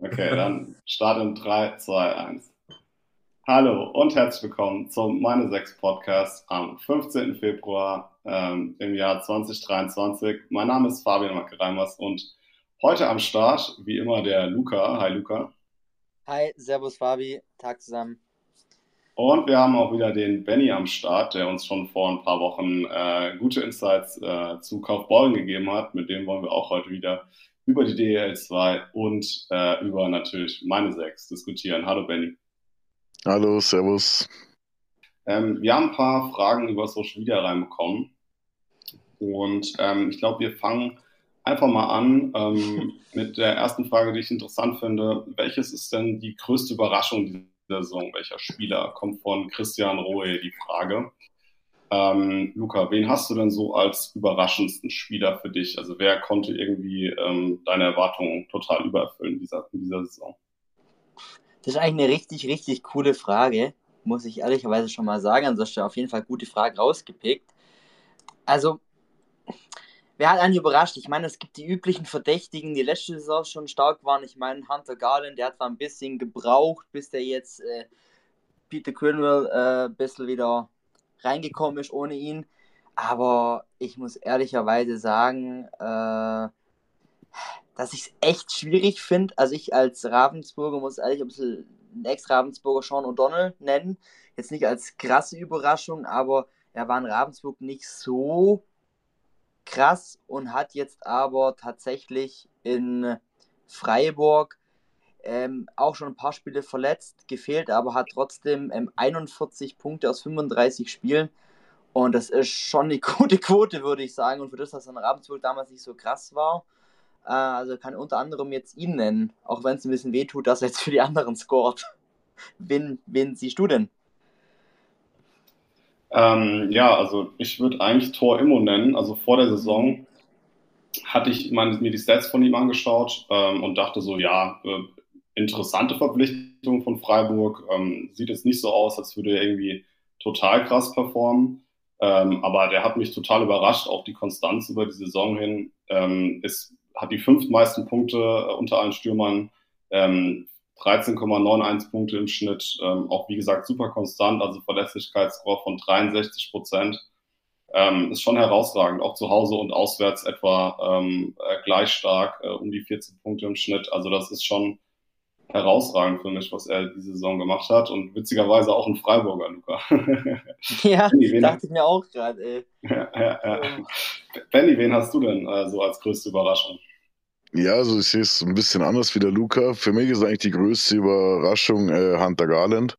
Okay, dann Start in 3, 2, 1. Hallo und herzlich willkommen zum Meine 6 Podcast am 15. Februar ähm, im Jahr 2023. Mein Name ist Fabian Macke-Reimers und heute am Start, wie immer, der Luca. Hi Luca. Hi, Servus Fabi, Tag zusammen. Und wir haben auch wieder den Benny am Start, der uns schon vor ein paar Wochen äh, gute Insights äh, zu Kaufbeuren gegeben hat. Mit dem wollen wir auch heute wieder über die DEL 2 und äh, über natürlich meine 6 diskutieren. Hallo Benny. Hallo, Servus. Ähm, wir haben ein paar Fragen über Social Media reinbekommen. Und ähm, ich glaube, wir fangen einfach mal an ähm, mit der ersten Frage, die ich interessant finde. Welches ist denn die größte Überraschung dieser Saison? Welcher Spieler? Kommt von Christian Rohe die Frage. Ähm, Luca, wen hast du denn so als überraschendsten Spieler für dich? Also wer konnte irgendwie ähm, deine Erwartungen total übererfüllen in dieser, in dieser Saison? Das ist eigentlich eine richtig, richtig coole Frage, muss ich ehrlicherweise schon mal sagen. Hast du auf jeden Fall gute Fragen rausgepickt. Also, wer hat einen überrascht? Ich meine, es gibt die üblichen Verdächtigen, die letzte Saison schon stark waren. Ich meine, Hunter Garland, der hat zwar ein bisschen gebraucht, bis der jetzt äh, Peter Quinwell äh, ein bisschen wieder reingekommen ist ohne ihn. Aber ich muss ehrlicherweise sagen, äh, dass ich es echt schwierig finde. Also ich als Ravensburger muss ehrlich ein bisschen einen Ex-Ravensburger Sean O'Donnell nennen. Jetzt nicht als krasse Überraschung, aber er war in Ravensburg nicht so krass und hat jetzt aber tatsächlich in Freiburg ähm, auch schon ein paar Spiele verletzt, gefehlt, aber hat trotzdem ähm, 41 Punkte aus 35 Spielen. Und das ist schon eine gute Quote, würde ich sagen. Und für das, dass er in Ravensburg damals nicht so krass war, äh, also kann unter anderem jetzt ihn nennen, auch wenn es ein bisschen wehtut, dass er jetzt für die anderen scoret. wen, wen siehst du denn? Ähm, ja, also ich würde eigentlich Tor Immo nennen. Also vor der Saison hatte ich meine, mir die Stats von ihm angeschaut ähm, und dachte so, ja, äh, interessante Verpflichtung von Freiburg. Ähm, sieht jetzt nicht so aus, als würde er irgendwie total krass performen. Ähm, aber der hat mich total überrascht, auch die Konstanz über die Saison hin. Ähm, ist, hat die fünftmeisten Punkte äh, unter allen Stürmern, ähm, 13,91 Punkte im Schnitt, ähm, auch wie gesagt super konstant, also Verlässlichkeitsscore von 63 Prozent. Ähm, ist schon herausragend, auch zu Hause und auswärts etwa ähm, äh, gleich stark, äh, um die 14 Punkte im Schnitt. Also das ist schon herausragend für mich, was er diese Saison gemacht hat. Und witzigerweise auch ein Freiburger, Luca. ja, Benny, dachte ich mir auch gerade, ey. Ja, ja, ja. Benny, wen hast du denn äh, so als größte Überraschung? Ja, also ich sehe es ein bisschen anders wie der Luca. Für mich ist eigentlich die größte Überraschung äh, Hunter Garland,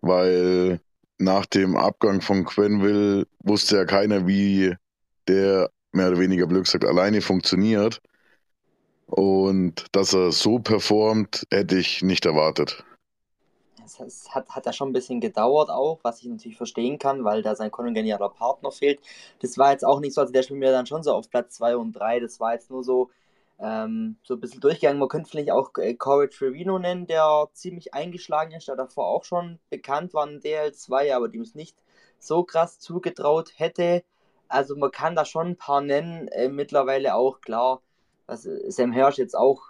weil nach dem Abgang von Quenville wusste ja keiner, wie der mehr oder weniger Glück sagt, alleine funktioniert. Und dass er so performt, hätte ich nicht erwartet. Es hat, hat ja schon ein bisschen gedauert auch, was ich natürlich verstehen kann, weil da sein kongenialer Partner fehlt. Das war jetzt auch nicht so, also der spielt mir dann schon so auf Platz 2 und 3. Das war jetzt nur so, ähm, so ein bisschen durchgegangen. Man könnte vielleicht auch äh, Corey Trevino nennen, der ziemlich eingeschlagen ist, der davor auch schon bekannt war in DL2, aber dem es nicht so krass zugetraut hätte. Also man kann da schon ein paar nennen. Äh, mittlerweile auch, klar, also Sam Hirsch jetzt auch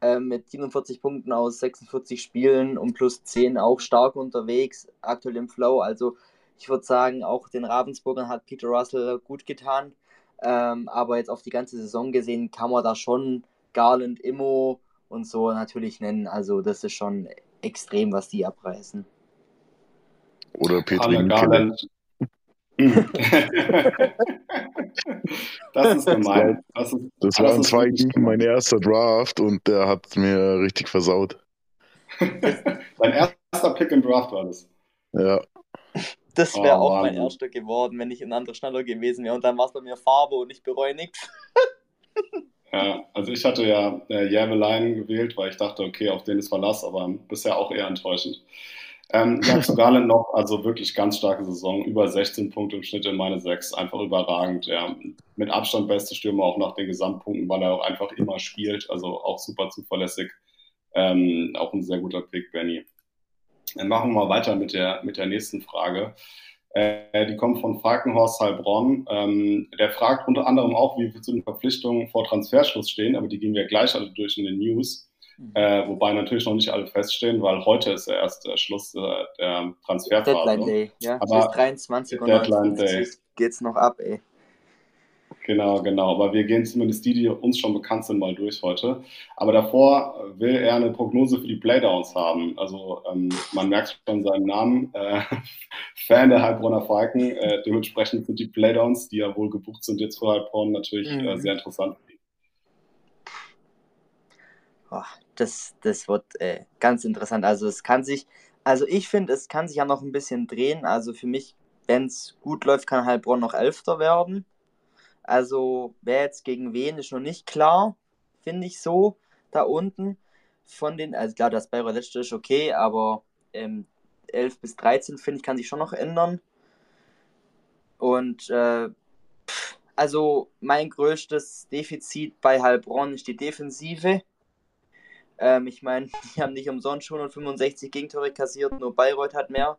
äh, mit 47 Punkten aus 46 Spielen und plus 10 auch stark unterwegs, aktuell im Flow. Also ich würde sagen, auch den Ravensburgern hat Peter Russell gut getan. Ähm, aber jetzt auf die ganze Saison gesehen kann man da schon Garland, Immo und so natürlich nennen. Also das ist schon extrem, was die abreißen. Oder Petri Garland, das ist gemein. Das, ist, das waren zwei gegen mein erster Draft und der hat mir richtig versaut. Dein erster Pick im Draft war das. Ja. Das wäre oh, auch mein erster geworden, wenn ich ein anderer schneller gewesen wäre. Und dann war es bei mir Farbe und ich bereue nichts. Ja, also ich hatte ja äh, Jämelein gewählt, weil ich dachte, okay, auf den ist Verlass, aber bisher auch eher enttäuschend. Ähm, ja, zu Garland noch, also wirklich ganz starke Saison, über 16 Punkte im Schnitt in meine 6, einfach überragend. Ja. Mit Abstand beste Stürmer auch nach den Gesamtpunkten, weil er auch einfach immer spielt, also auch super zuverlässig. Ähm, auch ein sehr guter Pick, Benny. Dann machen wir mal weiter mit der, mit der nächsten Frage. Äh, die kommt von Falkenhorst Heilbronn. Ähm, der fragt unter anderem auch, wie wir zu den Verpflichtungen vor Transferschluss stehen, aber die gehen wir gleich alle durch in den News. Mhm. Äh, wobei natürlich noch nicht alle feststehen, weil heute ist ja erst der Schluss äh, der Transferphase. Deadline Day, ja. Aber Bis 23 Uhr Deadline Day. geht's noch ab, ey. Genau, genau. Aber wir gehen zumindest die, die uns schon bekannt sind, mal durch heute. Aber davor will er eine Prognose für die Playdowns haben. Also ähm, man merkt schon seinen Namen. Äh, Fan der Heilbronner Falken. Äh, dementsprechend sind die Playdowns, die ja wohl gebucht sind jetzt für Heilbronn, natürlich äh, mhm. äh, sehr interessant. Oh, das, das wird äh, ganz interessant. Also es kann sich, also ich finde, es kann sich ja noch ein bisschen drehen. Also für mich, wenn es gut läuft, kann Heilbronn noch Elfter werden. Also wer jetzt gegen wen, ist noch nicht klar, finde ich so, da unten. Von den, also klar, das Bayreuth letzte ist okay, aber ähm, 11 bis 13, finde ich, kann sich schon noch ändern. Und äh, also mein größtes Defizit bei Heilbronn ist die Defensive. Ähm, ich meine, die haben nicht umsonst schon 165 Gegentore kassiert, nur Bayreuth hat mehr.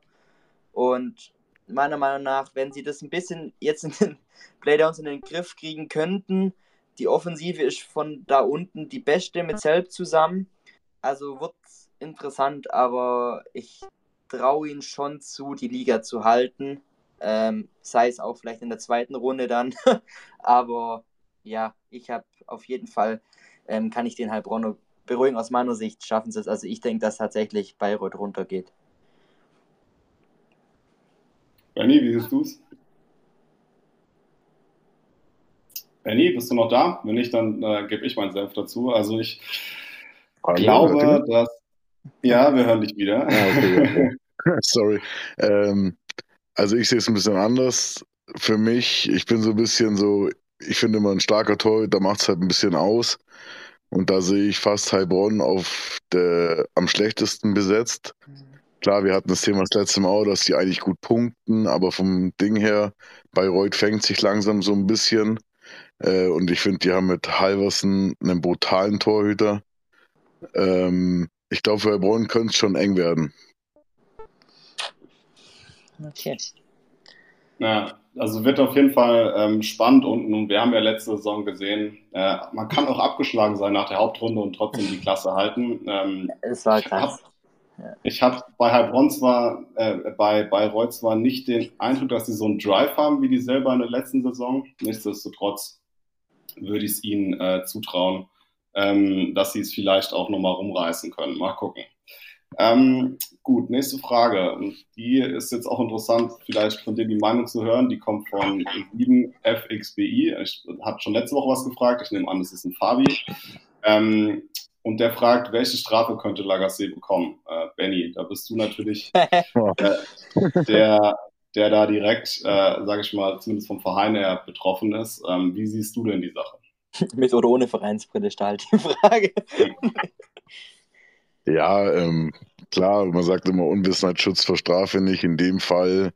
Und meiner Meinung nach, wenn sie das ein bisschen jetzt in den Playdowns in den Griff kriegen könnten, die Offensive ist von da unten die beste mit Selb zusammen. Also wird interessant, aber ich traue ihnen schon zu, die Liga zu halten. Ähm, sei es auch vielleicht in der zweiten Runde dann. aber ja, ich habe auf jeden Fall, ähm, kann ich den Heilbronner beruhigen. Aus meiner Sicht schaffen sie es. Also ich denke, dass tatsächlich Bayreuth runtergeht. Benny, wie siehst du es? Benny, bist du noch da? Wenn nicht, dann äh, gebe ich meinen Senf dazu. Also ich Hallo, glaube, dass. Ja, wir hören dich wieder. Ah, okay, okay. Sorry. Ähm, also ich sehe es ein bisschen anders. Für mich, ich bin so ein bisschen so, ich finde immer ein starker Tor, da macht es halt ein bisschen aus. Und da sehe ich fast Heilbronn auf der am schlechtesten besetzt. Klar, wir hatten das Thema das letzte Mal auch, dass die eigentlich gut punkten, aber vom Ding her, Bayreuth fängt sich langsam so ein bisschen. Äh, und ich finde, die haben mit Halversen einen brutalen Torhüter. Ähm, ich glaube, für Heilbronn könnte es schon eng werden. Okay. Ja, also wird auf jeden Fall ähm, spannend und wir haben ja letzte Saison gesehen, äh, man kann auch abgeschlagen sein nach der Hauptrunde und trotzdem die Klasse halten. Ähm, es war krass. Ich habe bei Heilbronn zwar, äh, bei Bayreuth zwar nicht den Eindruck, dass sie so einen Drive haben wie die selber in der letzten Saison. Nichtsdestotrotz würde ich es ihnen äh, zutrauen, ähm, dass sie es vielleicht auch nochmal rumreißen können. Mal gucken. Ähm, gut, nächste Frage. Die ist jetzt auch interessant, vielleicht von dir die Meinung zu hören. Die kommt von 7FXBI. Ich habe schon letzte Woche was gefragt. Ich nehme an, das ist ein Fabi. Ähm, und der fragt, welche Strafe könnte Lagasse bekommen? Äh, Benny, da bist du natürlich äh, der, der da direkt, äh, sage ich mal, zumindest vom Verein her betroffen ist. Ähm, wie siehst du denn die Sache? Mit oder ohne Vereinsbrille ist halt die Frage. Ja, ähm, klar, man sagt immer Unwissenheitsschutz vor Strafe nicht. In dem Fall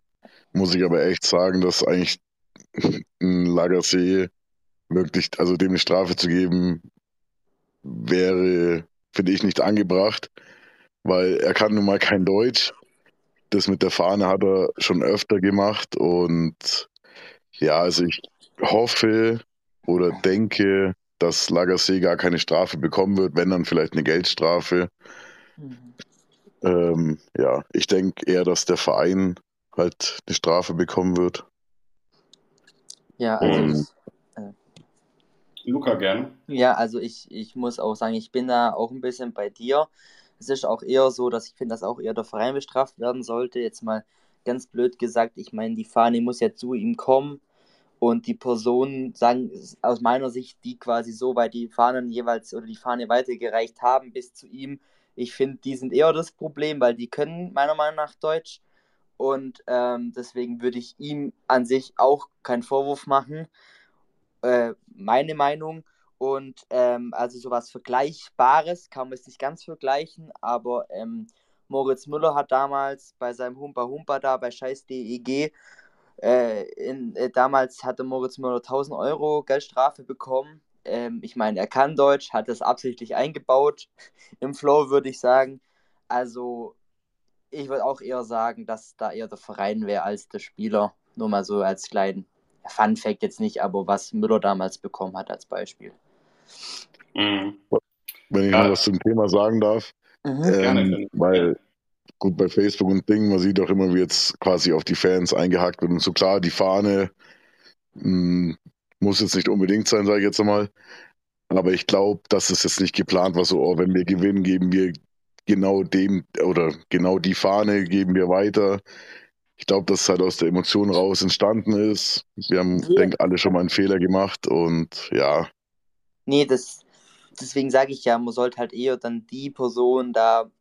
muss ich aber echt sagen, dass eigentlich ein Lagasse wirklich, also dem eine Strafe zu geben, wäre, finde ich, nicht angebracht, weil er kann nun mal kein Deutsch. Das mit der Fahne hat er schon öfter gemacht und ja, also ich hoffe oder denke, dass Lagasse gar keine Strafe bekommen wird, wenn dann vielleicht eine Geldstrafe. Mhm. Ähm, ja, ich denke eher, dass der Verein halt eine Strafe bekommen wird. Ja, also Luca gerne. Ja, also ich, ich muss auch sagen, ich bin da auch ein bisschen bei dir. Es ist auch eher so, dass ich finde, dass auch eher der Verein bestraft werden sollte. Jetzt mal ganz blöd gesagt, ich meine, die Fahne muss ja zu ihm kommen und die Personen sagen aus meiner Sicht, die quasi so weit die Fahnen jeweils oder die Fahne weitergereicht haben bis zu ihm, ich finde, die sind eher das Problem, weil die können meiner Meinung nach Deutsch und ähm, deswegen würde ich ihm an sich auch keinen Vorwurf machen. Äh, meine Meinung. Und ähm, also sowas Vergleichbares kann man es nicht ganz vergleichen, aber ähm, Moritz Müller hat damals bei seinem Humpa Humpa da bei Scheiß.deg äh, in, äh, damals hatte Moritz Müller 1000 Euro Geldstrafe bekommen. Ähm, ich meine, er kann Deutsch, hat das absichtlich eingebaut im Flow, würde ich sagen. Also, ich würde auch eher sagen, dass da eher der Verein wäre als der Spieler. Nur mal so als kleinen Fun Fact jetzt nicht, aber was Müller damals bekommen hat als Beispiel. Mhm. wenn ich ja. noch was zum Thema sagen darf. Mhm. Ähm, Gerne. Weil, gut, bei Facebook und Ding, man sieht auch immer, wie jetzt quasi auf die Fans eingehackt wird. Und so klar, die Fahne mh, hm, muss jetzt nicht unbedingt sein, sage ich jetzt einmal. Aber ich glaube, dass es jetzt nicht geplant war, so, oh, wenn wir gewinnen, geben wir genau dem oder genau die Fahne geben wir weiter. Ich glaube, dass es halt aus der Emotion raus entstanden ist. Wir haben, ja. denke alle schon mal einen Fehler gemacht und ja. Nee, das, deswegen sage ich ja, man sollte halt eher dann die Person da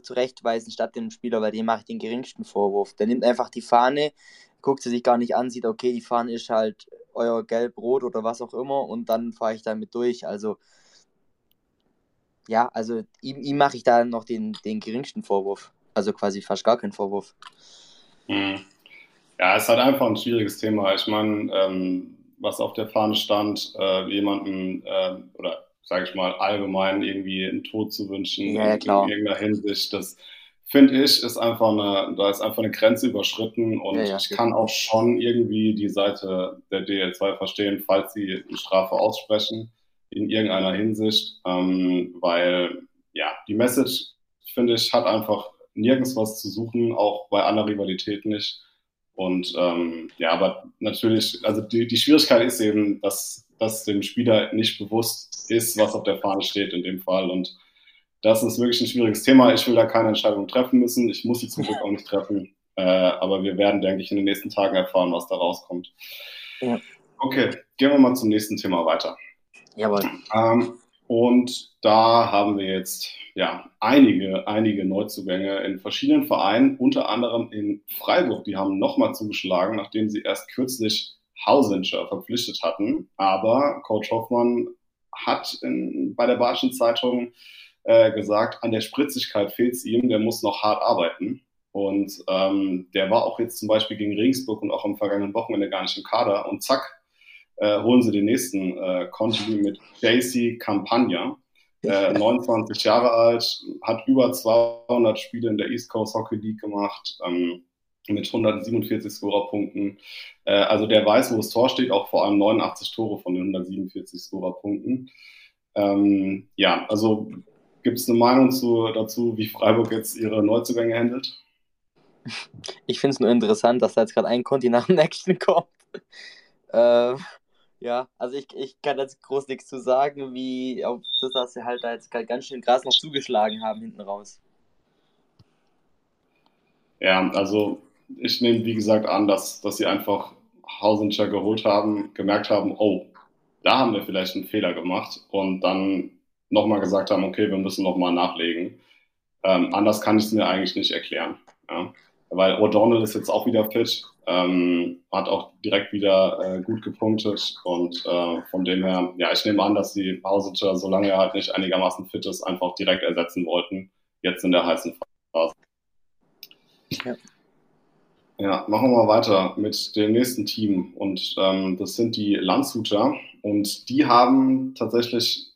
zurechtweisen statt dem Spieler, weil dem mache ich den geringsten Vorwurf. Der nimmt einfach die Fahne, guckt sie sich gar nicht an, sieht, okay, die Fahne ist halt euer Gelb-Rot oder was auch immer und dann fahre ich damit durch. Also ja, also ihm, ihm mache ich da noch den, den geringsten Vorwurf. Also quasi fast gar keinen Vorwurf. Hm. Ja, es ist halt einfach ein schwieriges Thema. Ich meine, ähm, was auf der Fahne stand, äh, jemanden äh, oder sage ich mal allgemein irgendwie einen Tod zu wünschen ja, ja, in irgendeiner Hinsicht, das finde ich, ist einfach eine, da ist einfach eine Grenze überschritten und ja, ich kann auch schon irgendwie die Seite der DL2 verstehen, falls sie eine Strafe aussprechen in irgendeiner Hinsicht, ähm, weil ja, die Message, finde ich, hat einfach nirgends was zu suchen, auch bei aller Rivalität nicht. Und ähm, ja, aber natürlich, also die, die Schwierigkeit ist eben, dass, dass dem Spieler nicht bewusst ist, was auf der Fahne steht in dem Fall. Und das ist wirklich ein schwieriges Thema. Ich will da keine Entscheidung treffen müssen. Ich muss sie zum Glück auch nicht treffen. Äh, aber wir werden, denke ich, in den nächsten Tagen erfahren, was da rauskommt. Ja. Okay, gehen wir mal zum nächsten Thema weiter. Jawohl. Ähm, und da haben wir jetzt ja einige, einige Neuzugänge in verschiedenen Vereinen, unter anderem in Freiburg. Die haben nochmal zugeschlagen, nachdem sie erst kürzlich Hausinger verpflichtet hatten. Aber Coach Hoffmann hat in, bei der Badischen Zeitung äh, gesagt, an der Spritzigkeit fehlt es ihm, der muss noch hart arbeiten. Und ähm, der war auch jetzt zum Beispiel gegen Regensburg und auch am vergangenen Wochenende gar nicht im Kader. Und zack, äh, holen sie den nächsten äh, Conti mit JC Campagna. Äh, 29 Jahre alt, hat über 200 Spiele in der East Coast Hockey League gemacht, ähm, mit 147 Scorerpunkten. Äh, also der weiß, wo das Tor steht, auch vor allem 89 Tore von den 147 Scorerpunkten. Ähm, ja, also gibt es eine Meinung zu, dazu, wie Freiburg jetzt ihre Neuzugänge handelt? Ich finde es nur interessant, dass da jetzt gerade ein Conti nach dem nächsten kommt. Äh, ja, also ich, ich kann jetzt groß nichts zu sagen, wie auf das, dass sie halt da jetzt ganz schön Gras noch zugeschlagen haben hinten raus. Ja, also ich nehme wie gesagt an, dass, dass sie einfach Hausinger geholt haben, gemerkt haben, oh, da haben wir vielleicht einen Fehler gemacht und dann nochmal gesagt haben, okay, wir müssen nochmal nachlegen. Ähm, anders kann ich es mir eigentlich nicht erklären. Ja? Weil O'Donnell ist jetzt auch wieder fit, ähm, hat auch direkt wieder äh, gut gepunktet und äh, von dem her, ja, ich nehme an, dass die Hausinger, solange er halt nicht einigermaßen fit ist, einfach direkt ersetzen wollten, jetzt in der heißen Phase. Ja. Ja, machen wir mal weiter mit dem nächsten Team und ähm, das sind die Landshuter und die haben tatsächlich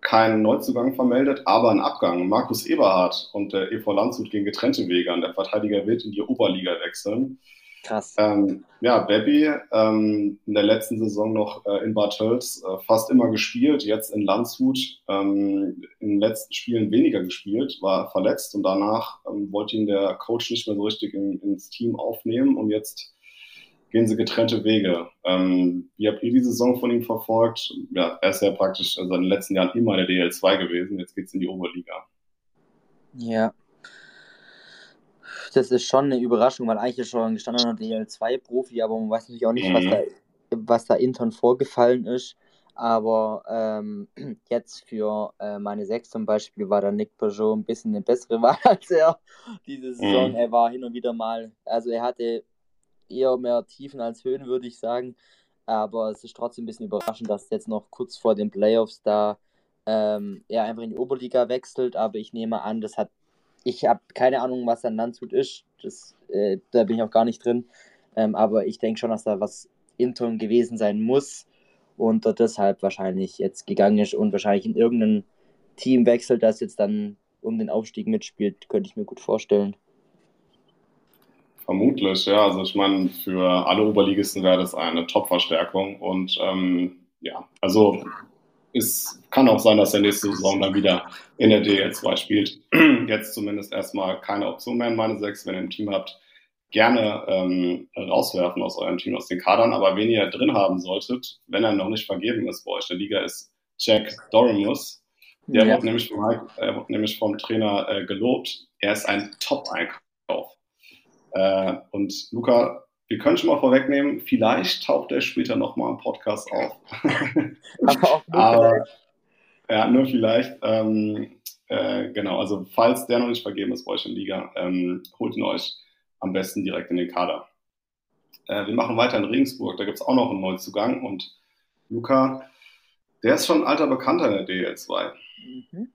keinen Neuzugang vermeldet, aber einen Abgang. Markus Eberhardt und der EV Landshut gehen getrennte Wege an. Der Verteidiger wird in die Oberliga wechseln. Krass. Ähm, ja, Baby ähm, in der letzten Saison noch äh, in Bad Tölz äh, fast immer gespielt, jetzt in Landshut ähm, in den letzten Spielen weniger gespielt, war verletzt und danach ähm, wollte ihn der Coach nicht mehr so richtig in, ins Team aufnehmen und jetzt gehen sie getrennte Wege. Ähm, wie habt ihr die Saison von ihm verfolgt? Ja, er ist ja praktisch also in den letzten Jahren immer in der DL2 gewesen, jetzt geht es in die Oberliga. Ja, das ist schon eine Überraschung, weil eigentlich ist schon gestandener DL2-Profi, aber man weiß natürlich auch nicht, mhm. was, da, was da intern vorgefallen ist. Aber ähm, jetzt für äh, meine Sechs zum Beispiel war der Nick Peugeot ein bisschen eine bessere Wahl als er diese Saison. Mhm. Er war hin und wieder mal, also er hatte eher mehr Tiefen als Höhen, würde ich sagen. Aber es ist trotzdem ein bisschen überraschend, dass jetzt noch kurz vor den Playoffs da ähm, er einfach in die Oberliga wechselt. Aber ich nehme an, das hat ich habe keine Ahnung, was ein Landshut ist. Das, äh, da bin ich auch gar nicht drin. Ähm, aber ich denke schon, dass da was intern gewesen sein muss und dort deshalb wahrscheinlich jetzt gegangen ist und wahrscheinlich in irgendein Team wechselt, das jetzt dann um den Aufstieg mitspielt, könnte ich mir gut vorstellen. Vermutlich, ja. Also ich meine, für alle Oberligisten wäre das eine Top-Verstärkung und ähm, ja, also es kann auch sein, dass er nächste Saison dann wieder in der DL2 spielt. Jetzt zumindest erstmal keine Option mehr in meine sechs. Wenn ihr ein Team habt, gerne ähm, rauswerfen aus eurem Team, aus den Kadern. Aber wen ihr drin haben solltet, wenn er noch nicht vergeben ist bei euch in der Liga, ist Jack Doremus. Der ja. wird, nämlich vom, wird nämlich vom Trainer äh, gelobt. Er ist ein Top-Einkauf. Äh, und Luca, wir können schon mal vorwegnehmen, vielleicht taucht er später nochmal im Podcast auf. Aber auch nur Aber, Ja, nur vielleicht. Ähm, äh, genau, also falls der noch nicht vergeben ist bei euch in Liga, ähm, holt ihn euch am besten direkt in den Kader. Äh, wir machen weiter in Regensburg, da gibt es auch noch einen Neuzugang und Luca, der ist schon ein alter Bekannter in der DL2. Mhm.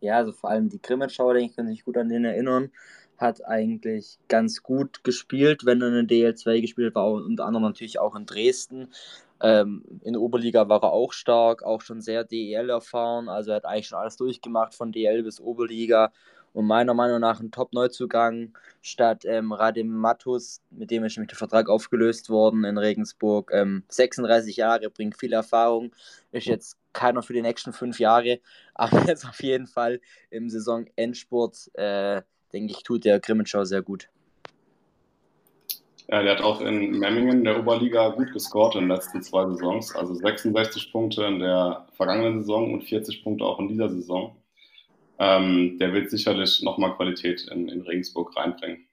Ja, also vor allem die Grimmitschauer, denke ich, können sich gut an den erinnern. Hat eigentlich ganz gut gespielt, wenn er in der DL2 gespielt war, unter anderem natürlich auch in Dresden. Ähm, in der Oberliga war er auch stark, auch schon sehr DEL erfahren. Also er hat eigentlich schon alles durchgemacht, von DL bis Oberliga und meiner Meinung nach ein Top-Neuzugang statt ähm, Radim Matus, mit dem ist nämlich der Vertrag aufgelöst worden in Regensburg. Ähm, 36 Jahre, bringt viel Erfahrung, ist jetzt keiner für die nächsten fünf Jahre, aber jetzt auf jeden Fall im Saisonendspurt, äh, denke ich, tut der Grimmenschau sehr gut. Ja, der hat auch in Memmingen der Oberliga gut gescored in den letzten zwei Saisons. Also 66 Punkte in der vergangenen Saison und 40 Punkte auch in dieser Saison ähm, der wird sicherlich nochmal Qualität in, in Regensburg reinbringen.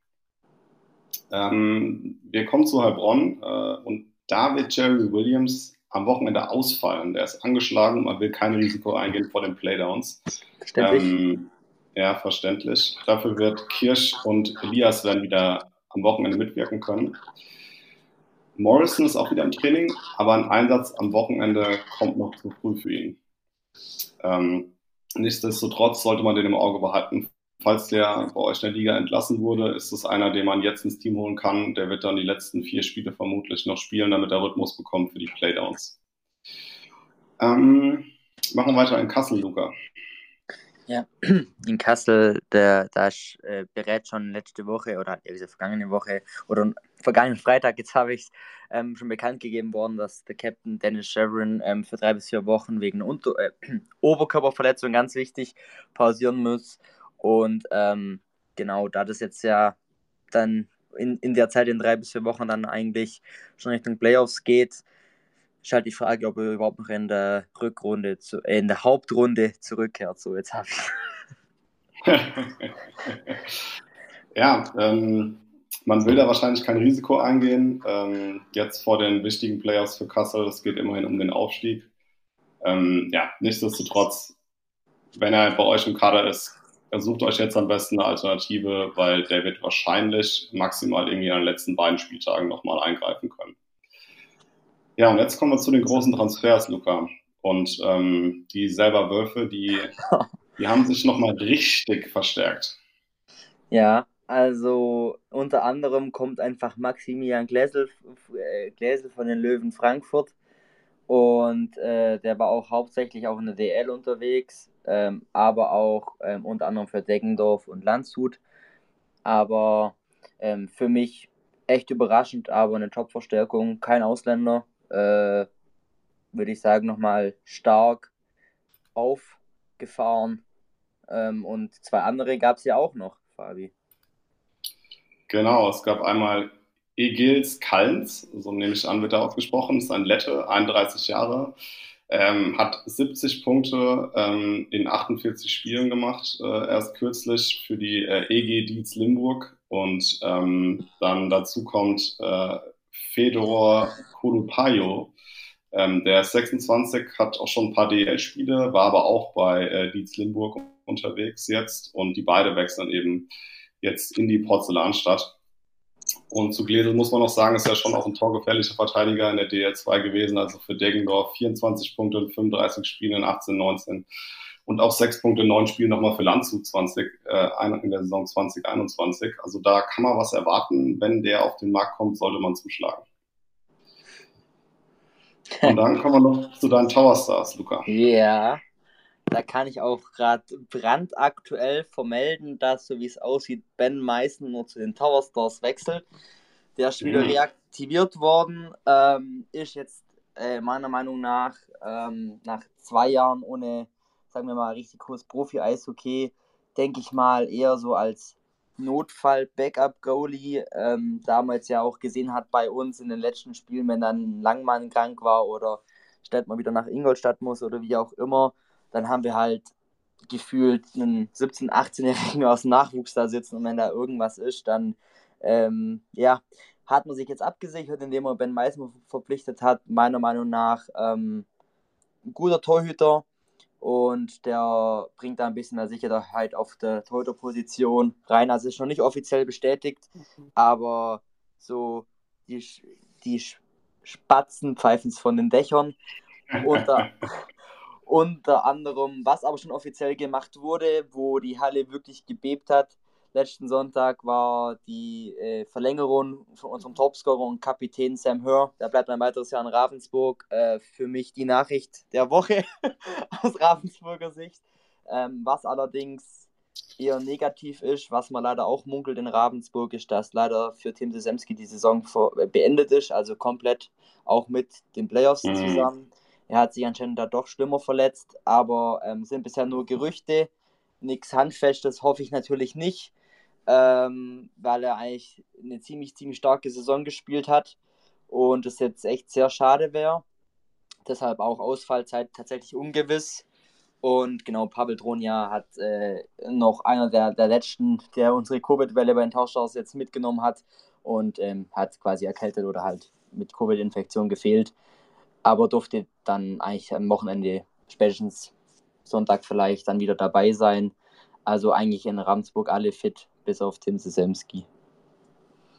Ähm, wir kommen zu Heilbronn äh, und da wird Jerry Williams am Wochenende ausfallen. Der ist angeschlagen, man will kein Risiko eingehen vor den Playdowns. Ähm, ja, verständlich. Dafür wird Kirsch und Elias werden wieder am Wochenende mitwirken können. Morrison ist auch wieder im Training, aber ein Einsatz am Wochenende kommt noch zu früh für ihn. Ähm, Nichtsdestotrotz sollte man den im Auge behalten. Falls der bei euch in der Liga entlassen wurde, ist es einer, den man jetzt ins Team holen kann. Der wird dann die letzten vier Spiele vermutlich noch spielen, damit er Rhythmus bekommt für die Playdowns. Ähm, machen wir weiter in Kassel, Luca. Ja, in Kassel, der, da ist äh, bereits schon letzte Woche oder ja, diese vergangene Woche oder vergangenen Freitag, jetzt habe ich es ähm, schon bekannt gegeben worden, dass der Captain Dennis Chevron ähm, für drei bis vier Wochen wegen Unter äh, Oberkörperverletzung ganz wichtig pausieren muss. Und ähm, genau, da das jetzt ja dann in, in der Zeit in drei bis vier Wochen dann eigentlich schon Richtung Playoffs geht, ist halt die Frage, ob er überhaupt noch in der Rückrunde, zu, äh, in der Hauptrunde zurückkehrt. So, jetzt habe ich. ja, ähm, man will da wahrscheinlich kein Risiko eingehen. Ähm, jetzt vor den wichtigen Playoffs für Kassel, es geht immerhin um den Aufstieg. Ähm, ja, nichtsdestotrotz, wenn er bei euch im Kader ist, sucht euch jetzt am besten eine Alternative, weil der wird wahrscheinlich maximal irgendwie an den letzten beiden Spieltagen nochmal eingreifen können. Ja, und jetzt kommen wir zu den großen Transfers, Luca. Und ähm, die selber Wölfe, die, die haben sich nochmal richtig verstärkt. Ja, also unter anderem kommt einfach Maximilian Gläsel, äh, Gläsel von den Löwen Frankfurt. Und äh, der war auch hauptsächlich auch in der DL unterwegs, ähm, aber auch ähm, unter anderem für Deggendorf und Landshut. Aber ähm, für mich echt überraschend, aber eine Top-Verstärkung. Kein Ausländer, äh, würde ich sagen, nochmal stark aufgefahren. Ähm, und zwei andere gab es ja auch noch, Fabi. Genau, es gab einmal Egils Kallens, so nehme ich an, wird er ausgesprochen, ist ein Lette, 31 Jahre, ähm, hat 70 Punkte ähm, in 48 Spielen gemacht, äh, erst kürzlich für die äh, EG Dietz Limburg und ähm, dann dazu kommt äh, Fedor Kolupayo. Ähm, der ist 26, hat auch schon ein paar DL-Spiele, war aber auch bei äh, Dietz Limburg unterwegs jetzt und die beide wechseln eben jetzt in die Porzellanstadt. Und zu Gläsel muss man noch sagen, ist ja schon auch ein torgefährlicher Verteidiger in der DL2 gewesen, also für Deggendorf 24 Punkte in 35 Spielen in 18, 19 und auch sechs Punkte in neun Spielen nochmal für Landshut 20, äh, in der Saison 2021. Also da kann man was erwarten. Wenn der auf den Markt kommt, sollte man zuschlagen. Und dann kommen wir noch zu deinen Tower Stars, Luca. Ja, da kann ich auch gerade brandaktuell vermelden, dass, so wie es aussieht, Ben Meißen nur zu den Tower Stars wechselt. Der ist wieder mhm. reaktiviert worden, ähm, ist jetzt äh, meiner Meinung nach, ähm, nach zwei Jahren ohne, sagen wir mal, richtig hohes Profi-Eishockey, denke ich mal, eher so als Notfall-Backup-Goalie, ähm, damals ja auch gesehen hat bei uns in den letzten Spielen, wenn dann Langmann krank war oder stellt man wieder nach Ingolstadt muss oder wie auch immer, dann haben wir halt gefühlt einen 17-, 18-Jährigen aus dem Nachwuchs da sitzen und wenn da irgendwas ist, dann ähm, ja, hat man sich jetzt abgesichert, indem man Ben Meisner verpflichtet hat, meiner Meinung nach ähm, ein guter Torhüter und der bringt da ein bisschen mehr Sicherheit auf der Torhüterposition rein. Also ist noch nicht offiziell bestätigt, mhm. aber so die, die Spatzen pfeifen es von den Dächern. Unter, unter anderem, was aber schon offiziell gemacht wurde, wo die Halle wirklich gebebt hat, letzten Sonntag war die äh, Verlängerung von unserem Topscorer und Kapitän Sam Hör. Der bleibt ein weiteres Jahr in Ravensburg. Äh, für mich die Nachricht der Woche aus Ravensburger Sicht. Ähm, was allerdings eher negativ ist, was man leider auch munkelt in Ravensburg, ist, dass leider für Tim Sesemski die Saison vor, äh, beendet ist, also komplett auch mit den Playoffs mhm. zusammen. Er hat sich anscheinend da doch schlimmer verletzt, aber ähm, sind bisher nur Gerüchte. Nichts Handfestes hoffe ich natürlich nicht ähm, weil er eigentlich eine ziemlich, ziemlich starke Saison gespielt hat und es jetzt echt sehr schade wäre. Deshalb auch Ausfallzeit tatsächlich ungewiss. Und genau, Pavel Dronia hat äh, noch einer der, der letzten, der unsere Covid-Welle bei den Tauschstars jetzt mitgenommen hat und ähm, hat quasi erkältet oder halt mit Covid-Infektion gefehlt. Aber durfte dann eigentlich am Wochenende, spätestens Sonntag vielleicht, dann wieder dabei sein. Also eigentlich in Ravensburg alle fit bis auf Tim Sesemski.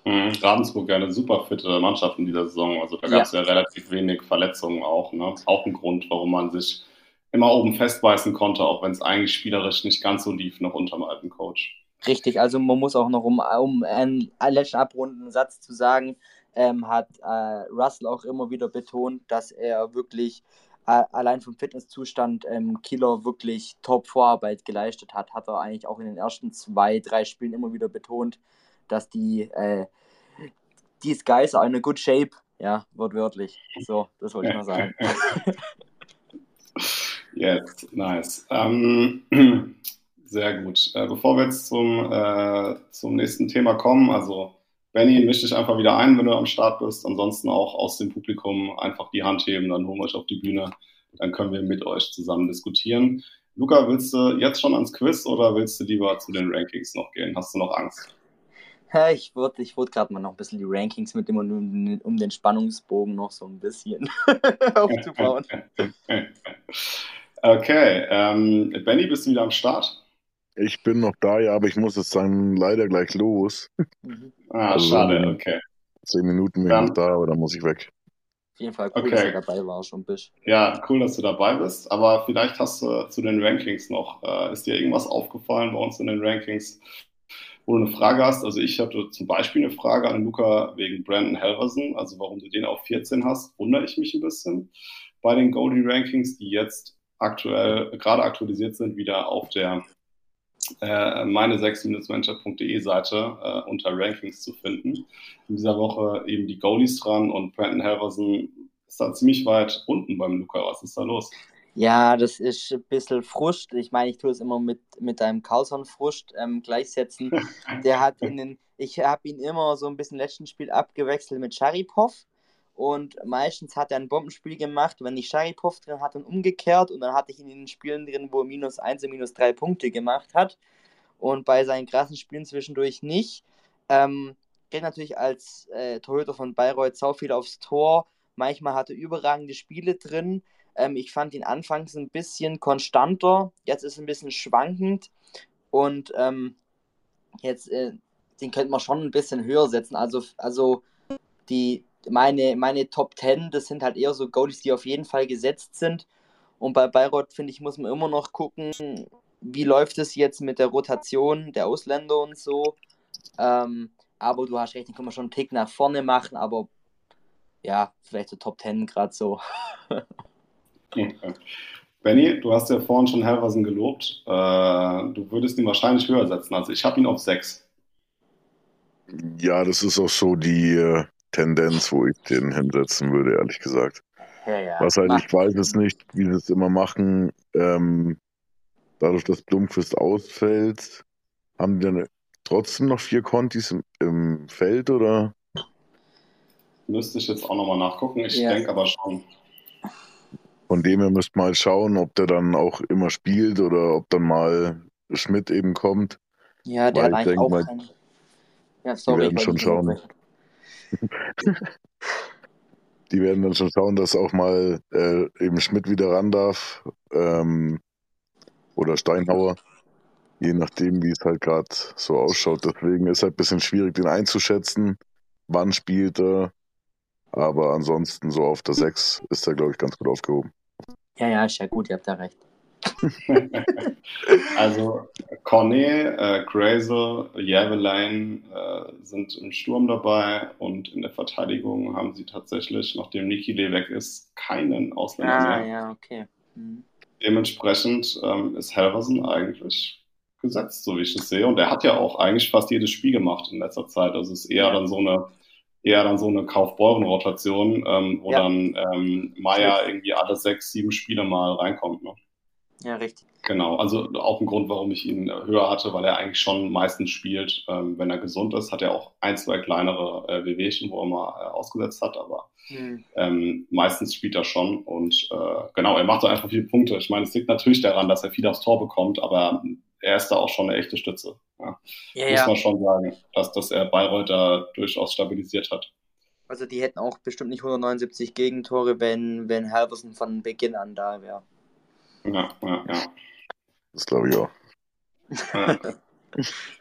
Mhm, Ravensburg ja eine super fitte Mannschaft in dieser Saison. Also da gab es ja. ja. relativ wenig Verletzungen auch. Ne? Auch ein Grund, warum man sich immer oben festbeißen konnte, auch wenn es eigentlich spielerisch nicht ganz so lief, noch unter dem alten Coach. Richtig, also man muss auch noch, um, um einen letzten abrunden Satz zu sagen, ähm, hat äh, Russell auch immer wieder betont, dass er wirklich allein vom Fitnesszustand ähm, Killer wirklich Top-Vorarbeit geleistet hat, hat er eigentlich auch in den ersten zwei, drei Spielen immer wieder betont, dass die, äh, these guys are in a good shape. Ja, wortwörtlich. So, das wollte ich mal sagen. Yes, nice. Ähm, sehr gut. Äh, bevor wir jetzt zum, äh, zum nächsten Thema kommen, also Benny, misch dich einfach wieder ein, wenn du am Start bist. Ansonsten auch aus dem Publikum einfach die Hand heben, dann holen wir euch auf die Bühne. Dann können wir mit euch zusammen diskutieren. Luca, willst du jetzt schon ans Quiz oder willst du lieber zu den Rankings noch gehen? Hast du noch Angst? Ja, ich würde ich würd gerade mal noch ein bisschen die Rankings mit dem um, um den Spannungsbogen noch so ein bisschen aufzubauen. okay, ähm, Benny, bist du wieder am Start? Ich bin noch da, ja, aber ich muss jetzt dann leider gleich los. Mhm. Ah, also, schade, okay. Zehn Minuten bin ich noch da, aber dann muss ich weg. Auf jeden Fall cool, okay. dass du dabei warst schon bist. Ja, cool, dass du dabei bist. Aber vielleicht hast du zu den Rankings noch, äh, ist dir irgendwas aufgefallen bei uns in den Rankings, wo du eine Frage hast? Also ich hatte zum Beispiel eine Frage an Luca wegen Brandon Halverson, also warum du den auf 14 hast, wundere ich mich ein bisschen. Bei den Goldie Rankings, die jetzt aktuell, gerade aktualisiert sind, wieder auf der meine 6-manager.de Seite äh, unter Rankings zu finden. In dieser Woche eben die Goalies dran und Brandon Halverson ist da ziemlich weit unten beim Luca. Was ist da los? Ja, das ist ein bisschen Frust. Ich meine, ich tue es immer mit, mit einem Carlson-Frust ähm, gleichsetzen. Der hat in den, ich habe ihn immer so ein bisschen letzten Spiel abgewechselt mit Sharipov und meistens hat er ein Bombenspiel gemacht, wenn ich Sharipov drin hatte, dann umgekehrt und dann hatte ich ihn in den Spielen drin, wo er minus 1 und minus 3 Punkte gemacht hat und bei seinen krassen Spielen zwischendurch nicht. Ähm, geht natürlich als äh, Torhüter von Bayreuth sau viel aufs Tor. Manchmal hatte er überragende Spiele drin. Ähm, ich fand ihn anfangs ein bisschen konstanter, jetzt ist er ein bisschen schwankend und ähm, jetzt äh, den könnte man schon ein bisschen höher setzen. Also, also die, meine, meine Top 10, das sind halt eher so Goalies, die auf jeden Fall gesetzt sind. Und bei Bayreuth, finde ich, muss man immer noch gucken, wie läuft es jetzt mit der Rotation der Ausländer und so. Ähm, aber du hast recht, den können wir schon einen Tick nach vorne machen, aber ja, vielleicht so Top 10 gerade so. Benny, du hast ja vorhin schon Helversen gelobt. Äh, du würdest ihn wahrscheinlich höher setzen. Also ich habe ihn auf 6. Ja, das ist auch so die äh, Tendenz, wo ich den hinsetzen würde, ehrlich gesagt. Ja, ja. Was halt, ich weiß es nicht, wie sie es immer machen. Ähm, dadurch, dass Blomqvist ausfällt, haben die dann trotzdem noch vier Contis im, im Feld oder? Müsste ich jetzt auch nochmal nachgucken. Ich Ja. denke aber schon. Von dem her müsst mal schauen, ob der dann auch immer spielt oder ob dann mal Schmidt eben kommt. Ja, der Weil auch mal, keinen. Ja, sorry, werden ich schon schauen. nicht Die werden dann schon schauen, dass auch mal äh, eben Schmidt wieder ran darf. Ähm, oder Steinhauer. Je nachdem, wie es halt gerade so ausschaut. Deswegen ist halt ein bisschen schwierig, den einzuschätzen. Wann spielt er? Aber ansonsten so auf der 6 ist er, glaube ich, ganz gut aufgehoben. Ja, ja, ist ja gut, ihr habt ja recht. Also Cornet, äh, Grazel, Jävelein äh, sind im Sturm dabei und in der Verteidigung haben sie tatsächlich, nachdem Nikile weg ist, keinen Ausländer Ah, mehr. ja, okay. Mhm. Dementsprechend ähm, ist Helversen eigentlich gesetzt, so wie ich es sehe. Und er hat ja auch eigentlich fast jedes Spiel gemacht in letzter Zeit. Also es ist eher Ja. dann so eine eher dann so eine Kaufbeuren-Rotation, ähm, wo Ja. dann ähm, Meier irgendwie alle sechs, sieben Spiele mal reinkommt. Ne? Ja, richtig. Genau, also auch ein Grund, warum ich ihn höher hatte, weil er eigentlich schon meistens spielt. Ähm, wenn er gesund ist, hat er auch ein, zwei kleinere äh, Wehwehchen, wo er mal äh, ausgesetzt hat, aber Mhm. ähm, meistens spielt er schon und äh, genau, er macht so einfach viele Punkte. Ich meine, es liegt natürlich daran, dass er viel aufs Tor bekommt, aber er ist da auch schon eine echte Stütze. Ja, Ja, muss ja. man schon sagen, dass, dass er Bayreuth da durchaus stabilisiert hat. Also die hätten auch bestimmt nicht 179 Gegentore, wenn, wenn Halverson von Beginn an da wäre. Ja, ja, ja. Das glaube ich auch. ja.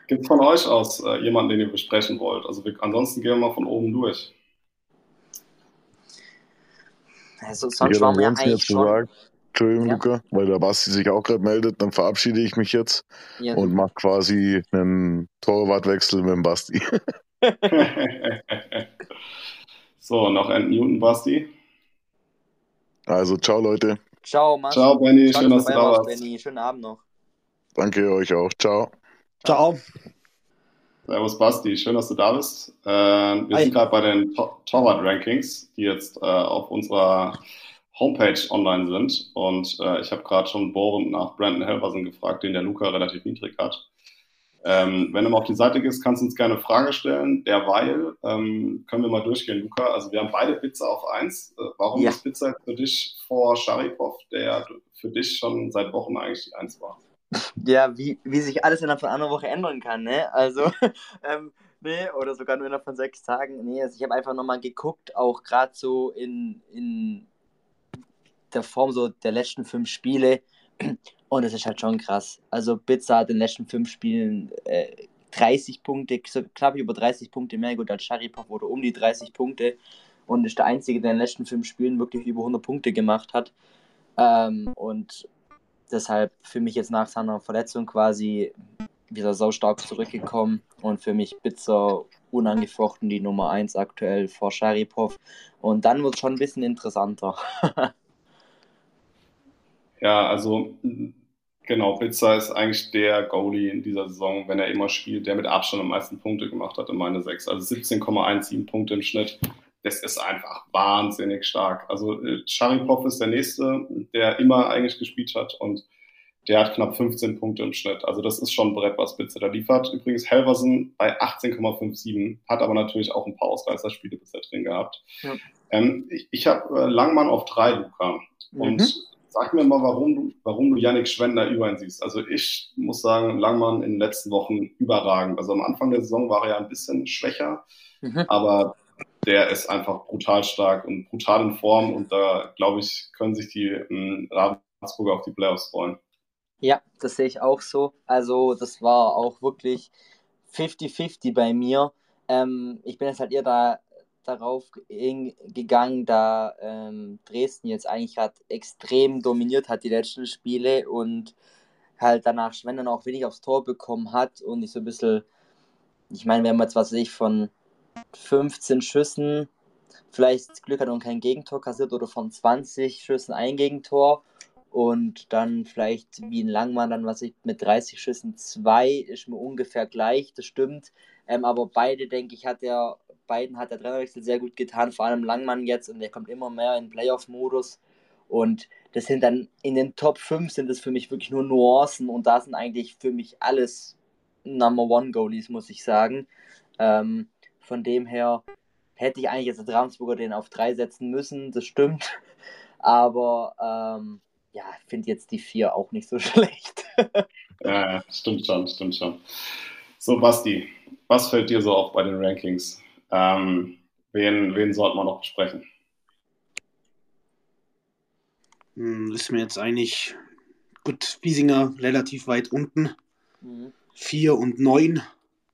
Gibt es von euch aus äh, jemanden, den ihr besprechen wollt? Also wir, ansonsten gehen wir mal von oben durch. Also sonst waren wir eigentlich jetzt schon. gesagt, Entschuldigung, Ja. Luca, weil der Basti sich auch gerade meldet, dann verabschiede ich mich jetzt Ja, und mache quasi einen Torwartwechsel mit dem Basti. so, noch Ant Newton, Basti. Also, ciao Leute. Ciao, Mann. Ciao, Benny, Ciao, schön, dass du da warst, warst. Benny. Schönen Abend noch. Danke euch auch. Ciao. Ciao. Servus Basti, schön, dass du da bist. Äh, wir Hi. sind gerade bei den To- Torwart-Rankings, die jetzt äh, auf unserer Homepage online sind. Und äh, ich habe gerade schon bohrend nach Brandon Helverson gefragt, den der Luca relativ niedrig hat. Ähm, wenn du mal auf die Seite gehst, kannst du uns gerne eine Frage stellen. Derweil ähm, können wir mal durchgehen, Luca. Also wir haben beide Pizza auf 1. Äh, warum Ja. ist Pizza für dich vor Sharipov, der für dich schon seit Wochen eigentlich die 1 war? Ja, wie, wie sich alles innerhalb von einer Woche ändern kann, ne? Also, ähm, nee, oder sogar nur innerhalb von sechs Tagen. Nee, also ich habe einfach nochmal geguckt, auch gerade so in, in der Form so der letzten fünf Spiele. Und es ist halt schon krass. Also, Pizza hat in den letzten fünf Spielen äh, 30 Punkte, so knapp über 30 Punkte mehr gut als Sharipov oder um die 30 Punkte. Und ist der Einzige, der in den letzten fünf Spielen wirklich über 100 Punkte gemacht hat. Ähm, und deshalb für mich jetzt nach seiner Verletzung quasi wieder so stark zurückgekommen und für mich Bitzer unangefochten die Nummer 1 aktuell vor Sharipov. Und dann wird es schon ein bisschen interessanter. Ja, also genau, Pizza ist eigentlich der Goalie in dieser Saison, wenn er immer spielt, der mit Abstand am meisten Punkte gemacht hat in meine sechs. Also 17,17 Punkte im Schnitt. Das ist einfach wahnsinnig stark. Also äh, Sharipov ist der Nächste, der immer eigentlich gespielt hat und der hat knapp 15 Punkte im Schnitt. Also das ist schon ein Brett, was Pizza da liefert. Übrigens Helversen bei 18,57, hat aber natürlich auch ein paar Ausreißerspiele bisher drin gehabt. Ja. Ähm, ich ich habe äh, Langmann auf drei, Luca. Und Mhm. Sag mir mal, warum du, warum du Yannick Schwender über ihn siehst. Also ich muss sagen, Langmann in den letzten Wochen überragend. Also am Anfang der Saison war er ja ein bisschen schwächer, Mhm. aber der ist einfach brutal stark und brutal in Form und da, glaube ich, können sich die ähm, Ravensburger auf die Playoffs freuen. Ja, das sehe ich auch so. Also, das war auch wirklich 50-50 bei mir. Ähm, ich bin jetzt halt eher da, darauf gegangen, da ähm, Dresden jetzt eigentlich gerade extrem dominiert hat die letzten Spiele und halt danach Schwend dann auch wenig aufs Tor bekommen hat und ich so ein bisschen, ich meine, wenn man jetzt was weiß ich von 15 Schüssen vielleicht Glück hat und kein Gegentor kassiert oder von 20 Schüssen ein Gegentor und dann vielleicht wie ein Langmann, dann was ich mit 30 Schüssen 2 ist mir ungefähr gleich, das stimmt. Ähm, aber beide, denke ich, hat er, beiden hat der Trainerwechsel sehr gut getan, vor allem Langmann jetzt und der kommt immer mehr in Playoff-Modus. Und das sind dann in den Top 5 sind es für mich wirklich nur Nuancen und da sind eigentlich für mich alles Number One Goalies, muss ich sagen. Ähm, von dem her hätte ich eigentlich jetzt Ravensburger den auf 3 setzen müssen, das stimmt. Aber ähm, ja, finde jetzt die 4 auch nicht so schlecht. ja, stimmt schon, stimmt schon. So, Basti, was fällt dir so auf bei den Rankings? Ähm, wen, wen sollten wir noch besprechen? Hm, ist mir jetzt eigentlich gut, Wiesinger relativ weit unten. Mhm. 4 und 9.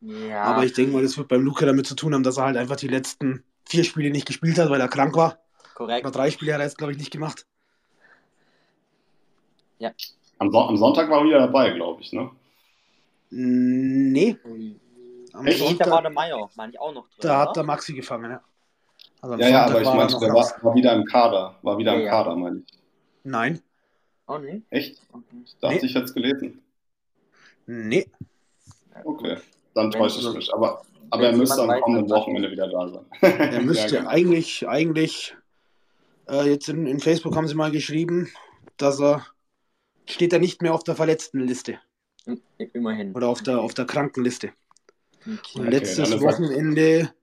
Ja. Aber ich denke mal, das wird beim Luca damit zu tun haben, dass er halt einfach die letzten vier Spiele nicht gespielt hat, weil er krank war. Korrekt. Oder drei Spiele hat er jetzt, glaube ich, nicht gemacht. Ja. Am, so am Sonntag war er wieder dabei, glaube ich, ne? Nee. Am Echt? Sonntag, da war der Meier, meine ich auch noch drin. Da hat der Maxi gefangen, ja. Also ja, ja, aber ich meine, der war, war, wieder im Kader. War wieder ja, im Kader, meine ich. Nein. Oh, nee? Echt? Das dachte nee. ich jetzt gelesen. Nee. Okay, dann täusche ich mich. Aber, aber er müsste am kommenden Wochenende wieder da sein. er müsste ja, eigentlich, eigentlich, äh, jetzt in, in Facebook haben sie mal geschrieben, dass er, steht er nicht mehr auf der Verletztenliste. Immerhin. Oder auf der, auf der Krankenliste. Okay. Und letztes okay, Wochenende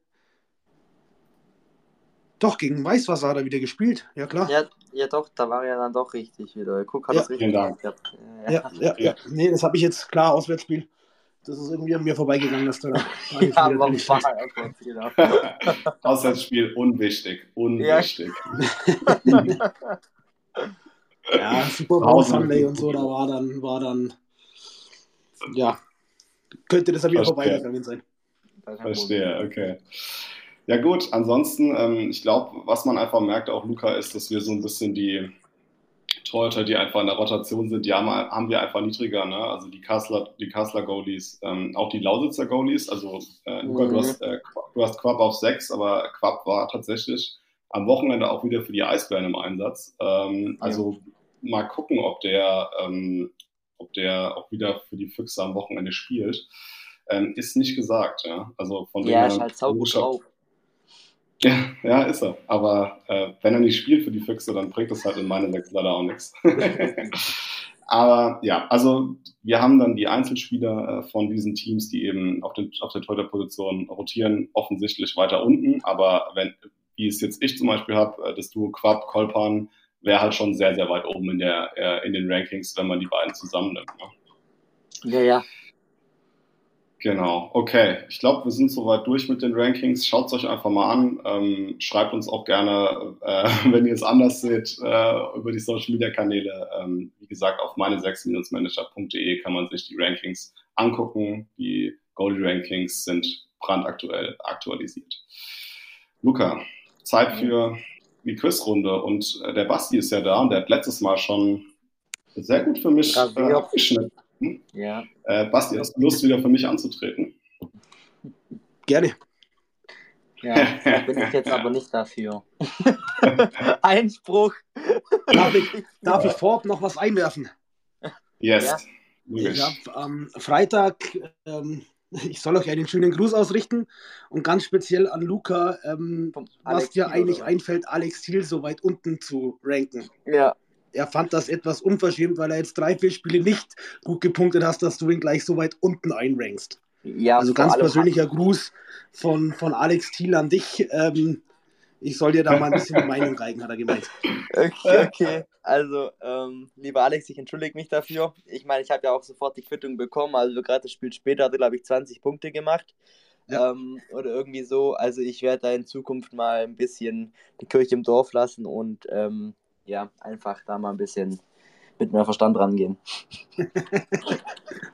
doch, gegen Weißwasser hat er wieder gespielt, ja klar. Ja, ja doch, da war er dann doch richtig wieder. Guck, hat ja. das richtig gemacht. Ja, ja, ja, ja. Nee, das habe ich jetzt klar, Auswärtsspiel. Das ist irgendwie an mir vorbeigegangen, dass da. ja, aber war genau. Auswärtsspiel unwichtig, unwichtig. ja, Super Bowl Sunday und so, da war dann, war dann, ja, könnte das ja wieder vorbeigegangen sein. Verstehe, okay. Ja gut, ansonsten, ähm, ich glaube, was man einfach merkt, auch Luca, ist, dass wir so ein bisschen die Torhüter, die einfach in der Rotation sind, die haben, haben wir einfach niedriger. Ne? Also die Kassler, die Kassler Goalies, ähm, auch die Lausitzer Goalies. Also äh, Luca, mhm. du, hast, äh, du hast Quapp auf 6, aber Quapp war tatsächlich am Wochenende auch wieder für die Eisbären im Einsatz. Ähm, also ja. mal gucken, ob der, ähm, ob der auch wieder für die Füchse am Wochenende spielt. Ähm, ist nicht gesagt, ja. Also von ja, ist halt drauf. Ja, ja, ist er. Aber äh, wenn er nicht spielt für die Füchse, dann bringt das halt in meinen sechs leider auch nichts. Aber ja, also wir haben dann die Einzelspieler äh, von diesen Teams, die eben auf, den, auf der Torhüterposition rotieren, offensichtlich weiter unten. Aber wenn, wie es jetzt ich zum Beispiel habe, äh, das Duo Quab, Kolpan, wäre halt schon sehr, sehr weit oben in, der, äh, in den Rankings, wenn man die beiden zusammennimmt. Ne? Ja, ja. Genau, okay. Ich glaube, wir sind soweit durch mit den Rankings. Schaut es euch einfach mal an. Ähm, schreibt uns auch gerne, äh, wenn ihr es anders seht, äh, über die Social Media Kanäle. Ähm, wie gesagt, auf meine 6-manager.de kann man sich die Rankings angucken. Die Goalie Rankings sind brandaktuell aktualisiert. Luca, Zeit für die Quizrunde. Und äh, der Basti ist ja da und der hat letztes Mal schon sehr gut für mich äh, abgeschnitten. Ja. Äh, Basti, hast du Lust, wieder für mich anzutreten? Gerne. Ja, da bin ich jetzt aber nicht dafür. Einspruch. Darf ich, darf ich vorab noch was einwerfen? Yes. Ja. Ich habe am Freitag, ähm, ich soll euch einen schönen Gruß ausrichten und ganz speziell an Luca, ähm, was dir eigentlich einfällt, Alex Thiel so weit unten zu ranken. Ja, er fand das etwas unverschämt, weil er jetzt drei, vier Spiele nicht gut gepunktet hast, dass du ihn gleich so weit unten einrankst. Ja, also ganz persönlicher Gruß von, von Alex Thiel an dich. Ähm, ich soll dir da mal ein bisschen die Meinung reigen, hat er gemeint. Okay, okay. Also, ähm, lieber Alex, ich entschuldige mich dafür. Ich meine, ich habe ja auch sofort die Quittung bekommen. Also, gerade das Spiel später hat er, glaube ich, 20 Punkte gemacht. Ja. Ähm, oder irgendwie so. Also, ich werde da in Zukunft mal ein bisschen die Kirche im Dorf lassen und ähm, ja, einfach da mal ein bisschen mit mehr Verstand rangehen.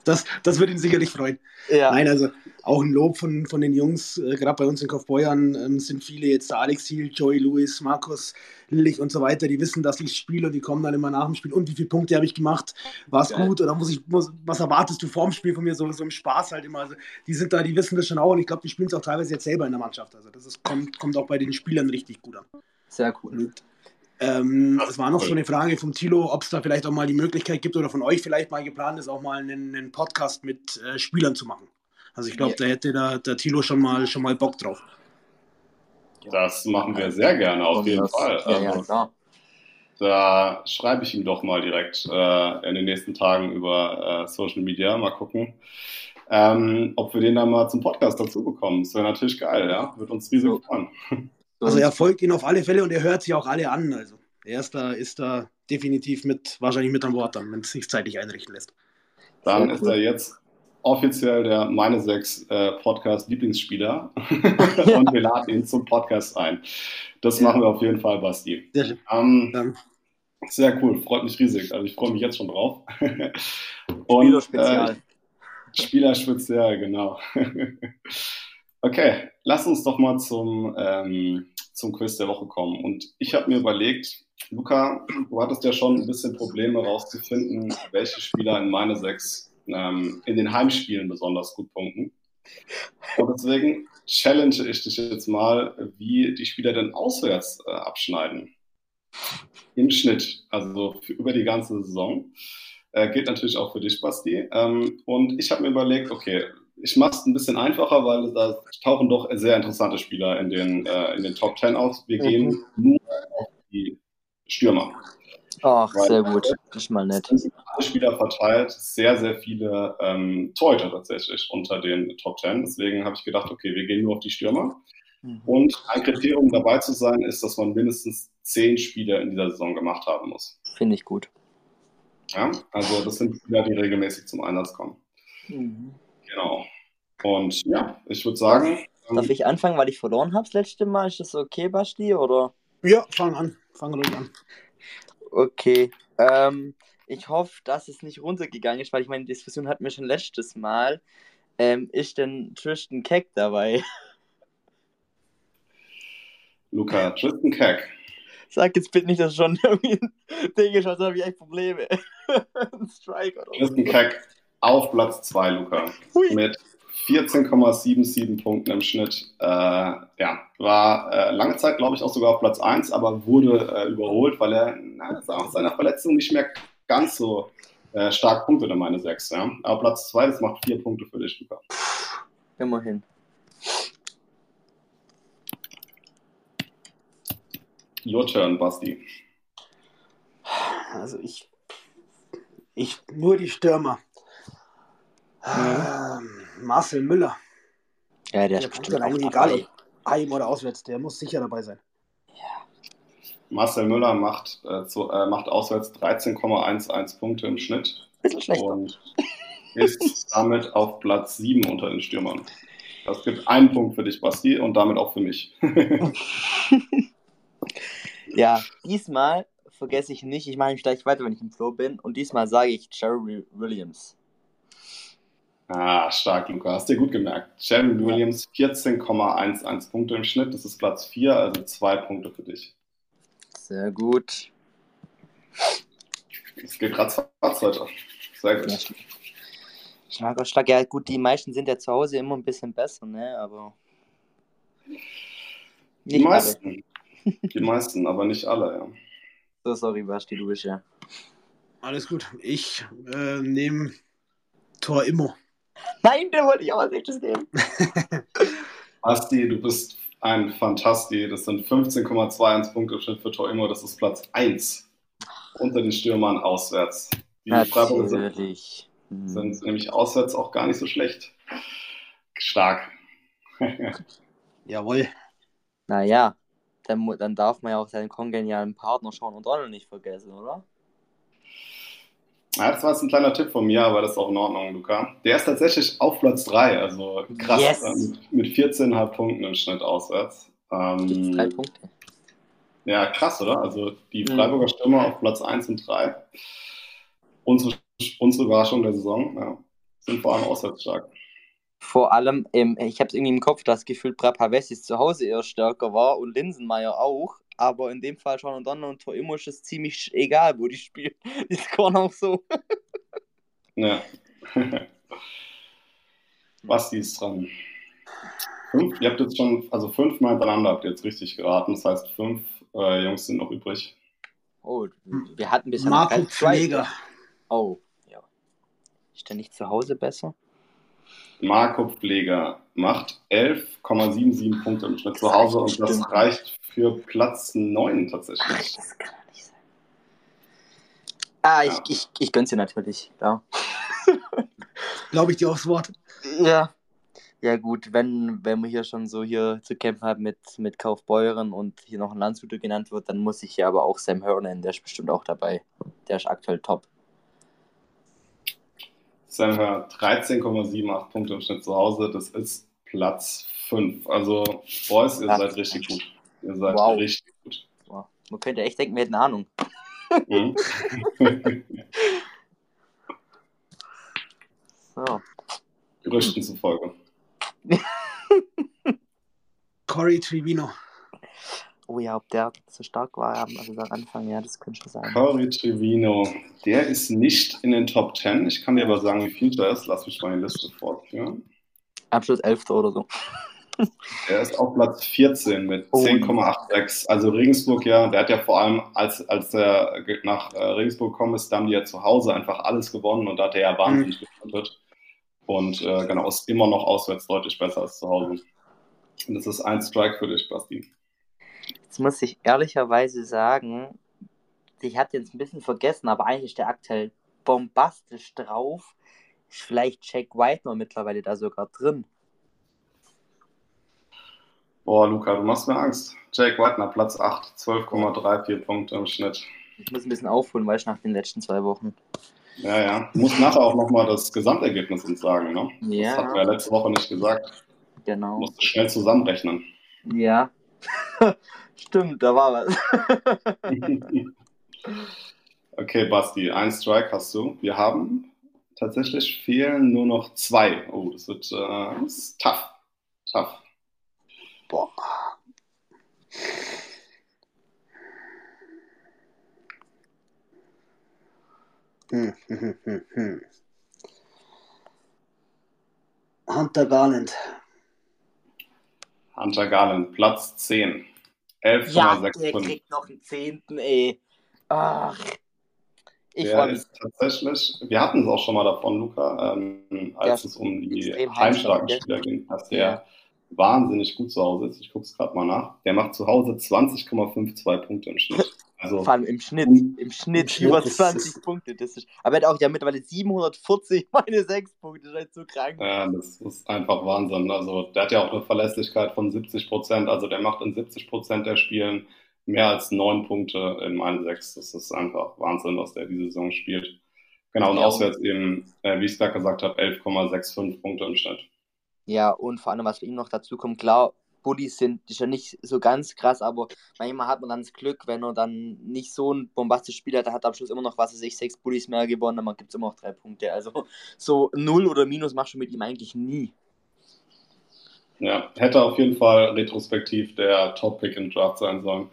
das, das wird ihn sicherlich freuen. Ja. Nein, also auch ein Lob von, von den Jungs, äh, gerade bei uns in Kaufbeuern ähm, sind viele jetzt der Alex Hiel, Joey Lewis, Markus Lillich und so weiter, die wissen, dass ich spiele und die kommen dann immer nach dem Spiel. Und wie viele Punkte habe ich gemacht? War es gut oder muss ich, muss, was erwartest du vorm Spiel von mir? So, so im Spaß halt immer. Also die sind da, die wissen das schon auch und ich glaube, die spielen es auch teilweise jetzt selber in der Mannschaft. Also das ist, kommt, kommt auch bei den Spielern richtig gut an. Sehr cool. Und Ähm, es war noch so eine Frage vom Tilo, ob es da vielleicht auch mal die Möglichkeit gibt oder von euch vielleicht mal geplant ist, auch mal einen, einen Podcast mit äh, Spielern zu machen. Also ich glaube, ja. da hätte da, der Tilo schon mal, schon mal Bock drauf. Das machen wir sehr gerne, auf jeden das, Fall. Ja, ja, also, klar. Da schreibe ich ihm doch mal direkt äh, in den nächsten Tagen über äh, Social Media. Mal gucken, ähm, ob wir den dann mal zum Podcast dazu bekommen. Das wäre natürlich geil, ja. Wird uns riesig freuen. Also er folgt ihn auf alle Fälle und er hört sich auch alle an. Also er ist da, ist da definitiv mit, wahrscheinlich mit an Bord dann, wenn es sich zeitlich einrichten lässt. Dann ist er jetzt offiziell der Meine Sechs äh, Podcast Lieblingsspieler und wir laden ihn zum Podcast ein. Das ja. machen wir auf jeden Fall, Basti. Sehr schön. Ähm, sehr cool, freut mich riesig. Also ich freue mich jetzt schon drauf. und, Spielerspezial. Äh, Spielerspezial, genau. Okay, lass uns doch mal zum, ähm, zum Quiz der Woche kommen. Und ich habe mir überlegt, Luca, du hattest ja schon ein bisschen Probleme rauszufinden, welche Spieler in meine sechs ähm, in den Heimspielen besonders gut punkten. Und deswegen challenge ich dich jetzt mal, wie die Spieler denn auswärts äh, abschneiden. Im Schnitt, also für, über die ganze Saison. Äh, geht natürlich auch für dich, Basti. Ähm, und ich habe mir überlegt, okay, ich mache es ein bisschen einfacher, weil da tauchen doch sehr interessante Spieler in den, äh, in den Top 10 aus. Wir mhm. gehen nur auf die Stürmer. Ach, sehr gut. Das ist mal nett. Spieler verteilt, sehr, sehr viele ähm, Torhüter tatsächlich unter den Top 10. Deswegen habe ich gedacht, okay, wir gehen nur auf die Stürmer. Mhm. Und ein Kriterium dabei zu sein, ist, dass man mindestens zehn Spiele in dieser Saison gemacht haben muss. Finde ich gut. Ja, also das sind Spieler, die regelmäßig zum Einsatz kommen. Mhm. Genau. Und ja, ich würde sagen. Darf ich anfangen, weil ich verloren habe das letzte Mal? Ist das okay, Basti? Oder? Ja, fang an. Fang ruhig an. Okay. Ähm, ich hoffe, dass es nicht runtergegangen ist, weil ich meine, Diskussion hatten wir schon letztes Mal. Ähm, ist denn Tristan Keck dabei? Luca, Tristan Keck. Sag jetzt bitte nicht, dass schon irgendwie ein Ding ist, also habe ich echt Probleme. ein Strike oder Tristan Keck auf Platz 2, Luca. Hui. Mit 14,77 Punkten im Schnitt. Äh, ja, war äh, lange Zeit, glaube ich, auch sogar auf Platz 1, aber wurde äh, überholt, weil er na, nach seiner Verletzung nicht mehr ganz so äh, stark punktet meine 6. Ja. Aber Platz 2, das macht vier Punkte für dich, Luca. Immerhin. Your turn, Basti. Also ich, ich nur die Stürmer. Mhm. Marcel Müller. Ja, der, der ist bestimmt eigentlich egal, ob heim oder auswärts, der muss sicher dabei sein. Ja. Marcel Müller macht, äh, zu, äh, macht auswärts 13,11 Punkte im Schnitt. Bisschen schlechter. Und ist damit auf Platz 7 unter den Stürmern. Das gibt einen Punkt für dich, Basti, und damit auch für mich. ja, diesmal vergesse ich nicht, ich mache mich gleich weiter, wenn ich im Flow bin, und diesmal sage ich Jerry Williams. Ah, stark, Luca. Hast dir gut gemerkt. Shannon Williams 14,11 Punkte im Schnitt. Das ist Platz 4, also zwei Punkte für dich. Sehr gut. Es geht ratzfatz heute. Sehr gut. Ich mag auch stark. Ja, gut, die meisten sind ja zu Hause immer ein bisschen besser, ne? Aber. die meisten. Alle. Die meisten, aber nicht alle, ja. So, sorry, Basti, du bist ja. Alles gut. Ich äh, nehme Tor immer. Nein, der wollte ich auch als nächstes nehmen. Basti, du bist ein Fantasti. Das sind 15,21 Punkte Schnitt für Torimo. Das ist Platz 1 unter den Stürmern auswärts. Die Freiburger sind, hm. sind nämlich auswärts auch gar nicht so schlecht. Stark. Jawohl. Naja, dann, dann darf man ja auch seinen kongenialen Partner Sean und Donald nicht vergessen, oder? Ja, das war jetzt ein kleiner Tipp von mir, aber das ist auch in Ordnung, Luca. Der ist tatsächlich auf Platz 3, also krass, yes. ähm, mit 14,5 Punkten im Schnitt auswärts. Ähm, drei Punkte. Ja, krass, oder? Also die mhm. Freiburger Stürmer auf Platz 1 und 3. Unsere, unsere Überraschung der Saison, ja, sind vor allem auswärts stark. Vor allem, ähm, ich habe es irgendwie im Kopf, dass gefühlt Brapavessis zu Hause eher stärker war und Linsenmeier auch aber in dem Fall schon und dann und Torimo ist es ziemlich egal, wo die spielen. Die scoren auch so. ja. Basti ist dran. Fünf, ihr habt jetzt schon, also fünfmal hintereinander habt ihr jetzt richtig geraten. Das heißt, fünf äh, Jungs sind noch übrig. Oh, wir hatten bisher Marco Pfleger. Oh, ja. Ist der nicht zu Hause besser? Marco Pfleger macht 11,77 Punkte im Schnitt zu Hause und das reicht für Platz 9 tatsächlich. Ach, das kann nicht sein. Ah, ich, ja. ich, ich gönn's dir natürlich, ja. Glaube ich dir aufs Wort. Ja. Ja gut, wenn, wenn wir hier schon so hier zu kämpfen haben mit, mit Kaufbeuren und hier noch ein Landshuter genannt wird, dann muss ich ja aber auch Sam Hör nennen, der ist bestimmt auch dabei. Der ist aktuell top. Hör 13,78 Punkte im Schnitt zu Hause, das ist Platz 5. Also, Boys, ihr Platz seid richtig gut. Ihr seid wow. richtig gut. Wow. Man könnte echt denken, wir hätten Ahnung. Mhm. so. Gerüchten zufolge. Corey Trivino. Oh ja, ob der so stark war, also am Anfang, ja, das könnte schon sein. Corey Trivino, der ist nicht in den Top 10. Ich kann dir aber sagen, wie viel da ist. Lass mich mal die Liste fortführen. Abschluss 11. oder so. Er ist auf Platz 14 mit oh, 10,86. Also Regensburg, ja, der hat ja vor allem, als, als er nach äh, Regensburg gekommen ist, da haben die ja zu Hause einfach alles gewonnen und da hat er ja wahnsinnig mhm. Und äh, genau, ist immer noch auswärts deutlich besser als zu Hause. Und das ist ein Strike für dich, Basti. Jetzt muss ich ehrlicherweise sagen, ich hatte jetzt ein bisschen vergessen, aber eigentlich ist der aktuell bombastisch drauf. Ist vielleicht Jack White mittlerweile da sogar drin. Boah, Luca, du machst mir Angst. Jake Whitener, Platz 8, 12,34 Punkte im Schnitt. Ich muss ein bisschen aufholen, weil ich nach den letzten zwei Wochen. Ja, ja. Du musst nachher auch nochmal das Gesamtergebnis uns sagen, ne? Ja. Das hat er letzte Woche nicht gesagt. Genau. Du musst schnell zusammenrechnen. Ja. Stimmt, da war was. okay, Basti, ein Strike hast du. Wir haben tatsächlich fehlen nur noch zwei. Oh, das wird äh, das ist tough. Tough. Boah. Hm, hm, hm, Hunter Garland. Hunter Garland, Platz 10. 11,6 ja, der kriegt noch einen Zehnten, ey. Ach. Ich der ist tatsächlich, wir hatten es auch schon mal davon, Luca, ähm, als ja, es um die heimstarken Spieler ging, dass der ja. wahnsinnig gut zu Hause ist. Ich gucke es gerade mal nach. Der macht zu Hause 20,52 Punkte im Schnitt. Also, Vor allem im Schnitt, im Schnitt, im über 20 Punkte. Das ist, aber er hat auch ja mittlerweile 740 meine 6 Punkte, das ist halt so krank. Ja, das ist einfach Wahnsinn. Also der hat ja auch eine Verlässlichkeit von 70 Prozent. Also der macht in 70 Prozent der Spielen mehr als 9 Punkte in meinen 6. Das ist einfach Wahnsinn, was der diese Saison spielt. Genau, und ja, auswärts eben, äh, wie ich es gerade gesagt habe, 11,65 Punkte im Schnitt. Ja, und vor allem, was für ihn noch dazu kommt, klar, Bullies sind, ist ja nicht so ganz krass, aber manchmal hat man dann das Glück, wenn er dann nicht so ein bombastisches Spiel hat, der hat am Schluss immer noch, was weiß ich, sechs Bullies mehr gewonnen, dann gibt es immer noch drei Punkte. Also so null oder minus machst du mit ihm eigentlich nie. Ja, hätte auf jeden Fall retrospektiv der Top-Pick im Draft sein sollen.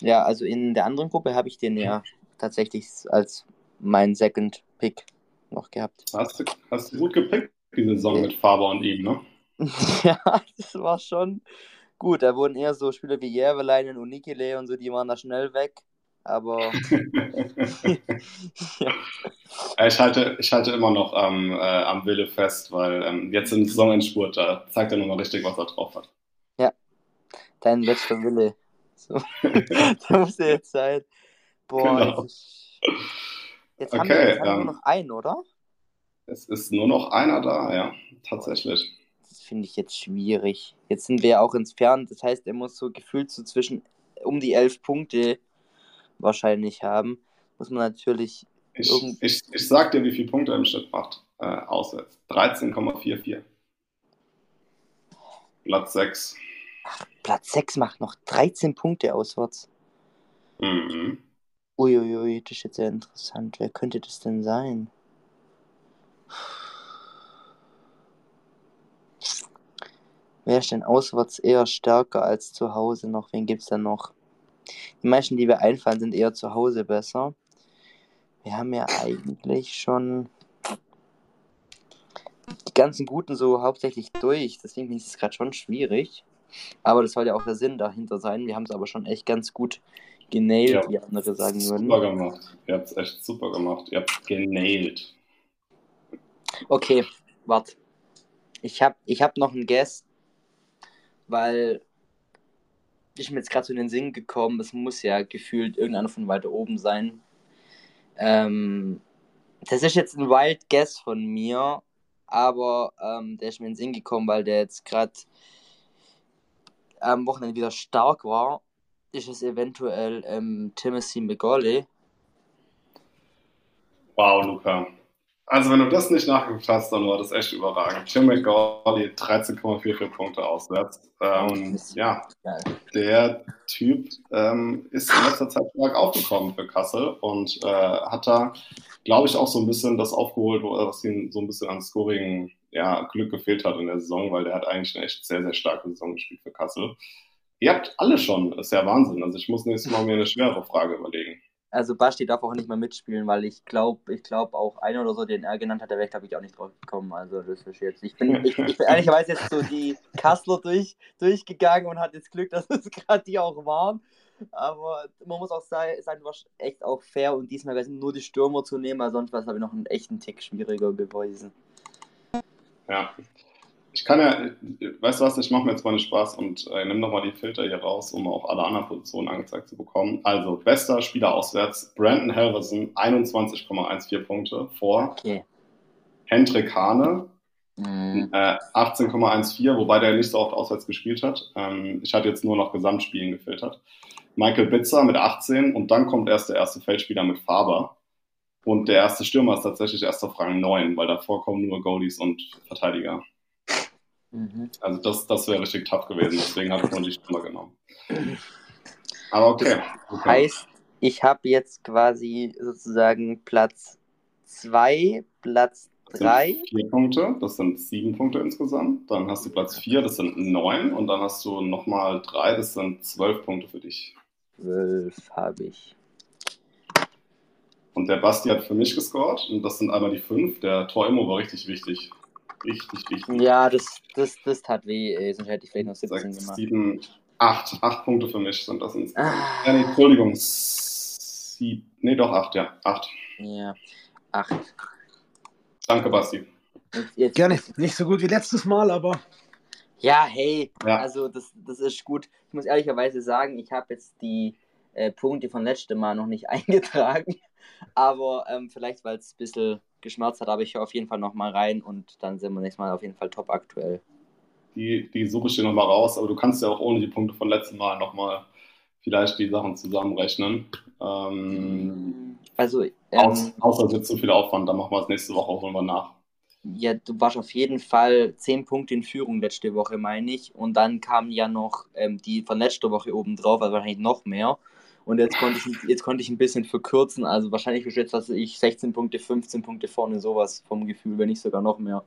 Ja, also in der anderen Gruppe habe ich den ja tatsächlich als mein Second Pick noch gehabt. Hast du, hast du gut gepickt, diese Saison mit Faber und ihm, ne? ja, das war schon gut. Da wurden eher so Spieler wie Järveleinen und Nikile und so, die waren da schnell weg. Aber. ja. Ich halte, ich halte immer noch am, äh, am Wille fest, weil ähm, jetzt im Saisonendspurt, da zeigt er nochmal richtig, was er drauf hat. Ja, dein letzter Wille. So. da muss er jetzt sein. Boah, genau. jetzt, jetzt, haben wir, jetzt haben wir nur ähm, noch einen, oder? Es ist nur noch einer da, ja, tatsächlich finde ich jetzt schwierig. Jetzt sind wir auch entfernt, das heißt, er muss so gefühlt so zwischen um die elf Punkte wahrscheinlich haben. Muss man natürlich. Ich, ich, ich sag dir, wie viele Punkte er im Schnitt macht. Äh, auswärts. 13,44. Platz 6. Ach, Platz 6 macht noch 13 Punkte auswärts. Mhm. Uiuiui, das ist jetzt sehr interessant. Wer könnte das denn sein? Wer ist denn auswärts eher stärker als zu Hause noch? Wen gibt es denn noch? Die meisten, die wir einfallen, sind eher zu Hause besser. Wir haben ja eigentlich schon die ganzen Guten so hauptsächlich durch. Deswegen ist es gerade schon schwierig. Aber das soll ja auch der Sinn dahinter sein. Wir haben es aber schon echt ganz gut genailt, ja, wie andere sagen würden. Super gemacht. Ihr habt es echt super gemacht. Ihr habt genailt. Okay, warte. Ich habe ich hab noch einen Guest, weil ich mir jetzt gerade so in den Sinn gekommen, es muss ja gefühlt irgendeiner von weiter oben sein. Ähm, das ist jetzt ein Wild Guess von mir, aber ähm, der ist mir in den Sinn gekommen, weil der jetzt gerade am Wochenende wieder stark war. Ist es eventuell ähm, Timothy McGauley? Wow, Luca. Also, wenn du das nicht nachgeguckt hast, dann war das echt überragend. Tim McGauley 13,44 Punkte auswärts. Ähm, ja, der Typ ähm, ist in letzter Zeit stark aufgekommen für Kassel und äh, hat da, glaube ich, auch so ein bisschen das aufgeholt, was ihm so ein bisschen an Scoring ja, Glück gefehlt hat in der Saison, weil der hat eigentlich eine echt sehr, sehr starke Saison gespielt für Kassel. Ihr habt alle schon, ist ja Wahnsinn. Also ich muss nächstes Mal mir eine schwere Frage überlegen. Also Basti darf auch nicht mehr mitspielen, weil ich glaube, ich glaube auch einer oder so, den er genannt hat, der wäre, glaube ich, auch nicht drauf gekommen. Also das ist jetzt. Ich bin, ich, ich bin ehrlicherweise jetzt so die Kassler durch, durchgegangen und hatte jetzt Glück, dass es gerade die auch waren. Aber man muss auch sagen, war echt auch fair und diesmal wäre nur die Stürmer zu nehmen, weil sonst war es, glaube ich, noch einen echten Tick schwieriger gewesen. Ja, ich kann ja, weißt du was, ich mache mir jetzt mal einen Spaß und äh, nehme nochmal die Filter hier raus, um auch alle anderen Positionen angezeigt zu bekommen. Also, bester Spieler auswärts, Brandon Helverson, 21,14 Punkte vor okay. Hendrik Hane, mhm. äh, 18,14, wobei der nicht so oft auswärts gespielt hat. Ähm, ich hatte jetzt nur noch Gesamtspielen gefiltert. Michael Bitzer mit 18 und dann kommt erst der erste Feldspieler mit Faber. Und der erste Stürmer ist tatsächlich erst auf Rang 9, weil davor kommen nur Goalies und Verteidiger. Mhm. Also das, das wäre richtig tough gewesen, deswegen habe ich nur die Stimme genommen. Aber okay. Das heißt, ich habe jetzt quasi sozusagen Platz 2, Platz 3. Vier Punkte, das sind sieben Punkte insgesamt. Dann hast du Platz 4, das sind neun. Und dann hast du nochmal drei, das sind zwölf Punkte für dich. Zwölf habe ich. Und der Basti hat für mich gescored und das sind einmal die fünf. Der Tor-Immo war richtig wichtig. Richtig wichtig. Ja, das, das, das tat weh, ey. sonst hätte ich vielleicht noch 17 gemacht. Sieben, acht, acht Punkte für mich sind das insgesamt. Ah. Ja, nee, Entschuldigung. Sieb, nee, doch acht, ja. Acht. Ja, acht. Danke, Basti. Jetzt, jetzt. Gerne. Nicht so gut wie letztes Mal, aber. Ja, hey, ja. also das, das ist gut. Ich muss ehrlicherweise sagen, ich habe jetzt die äh, Punkte von letztem Mal noch nicht eingetragen. Aber ähm, vielleicht, weil es ein bisschen geschmerzt hat, aber ich höre auf jeden Fall nochmal rein und dann sind wir nächstes Mal auf jeden Fall top aktuell. Die, die suche ich dir nochmal raus, aber du kannst ja auch ohne die Punkte von letztem Mal nochmal vielleicht die Sachen zusammenrechnen. Ähm, also, ähm, aus, außer es wird zu viel Aufwand, dann machen wir es nächste Woche, holen wir nach. Ja, du warst auf jeden Fall 10 Punkte in Führung letzte Woche, meine ich. Und dann kamen ja noch ähm, die von letzter Woche oben drauf, also wahrscheinlich noch mehr. Und jetzt konnte ich, jetzt konnte ich ein bisschen verkürzen. Also wahrscheinlich geschätzt, dass ich 16 Punkte, 15 Punkte vorne, sowas vom Gefühl, wenn nicht sogar noch mehr.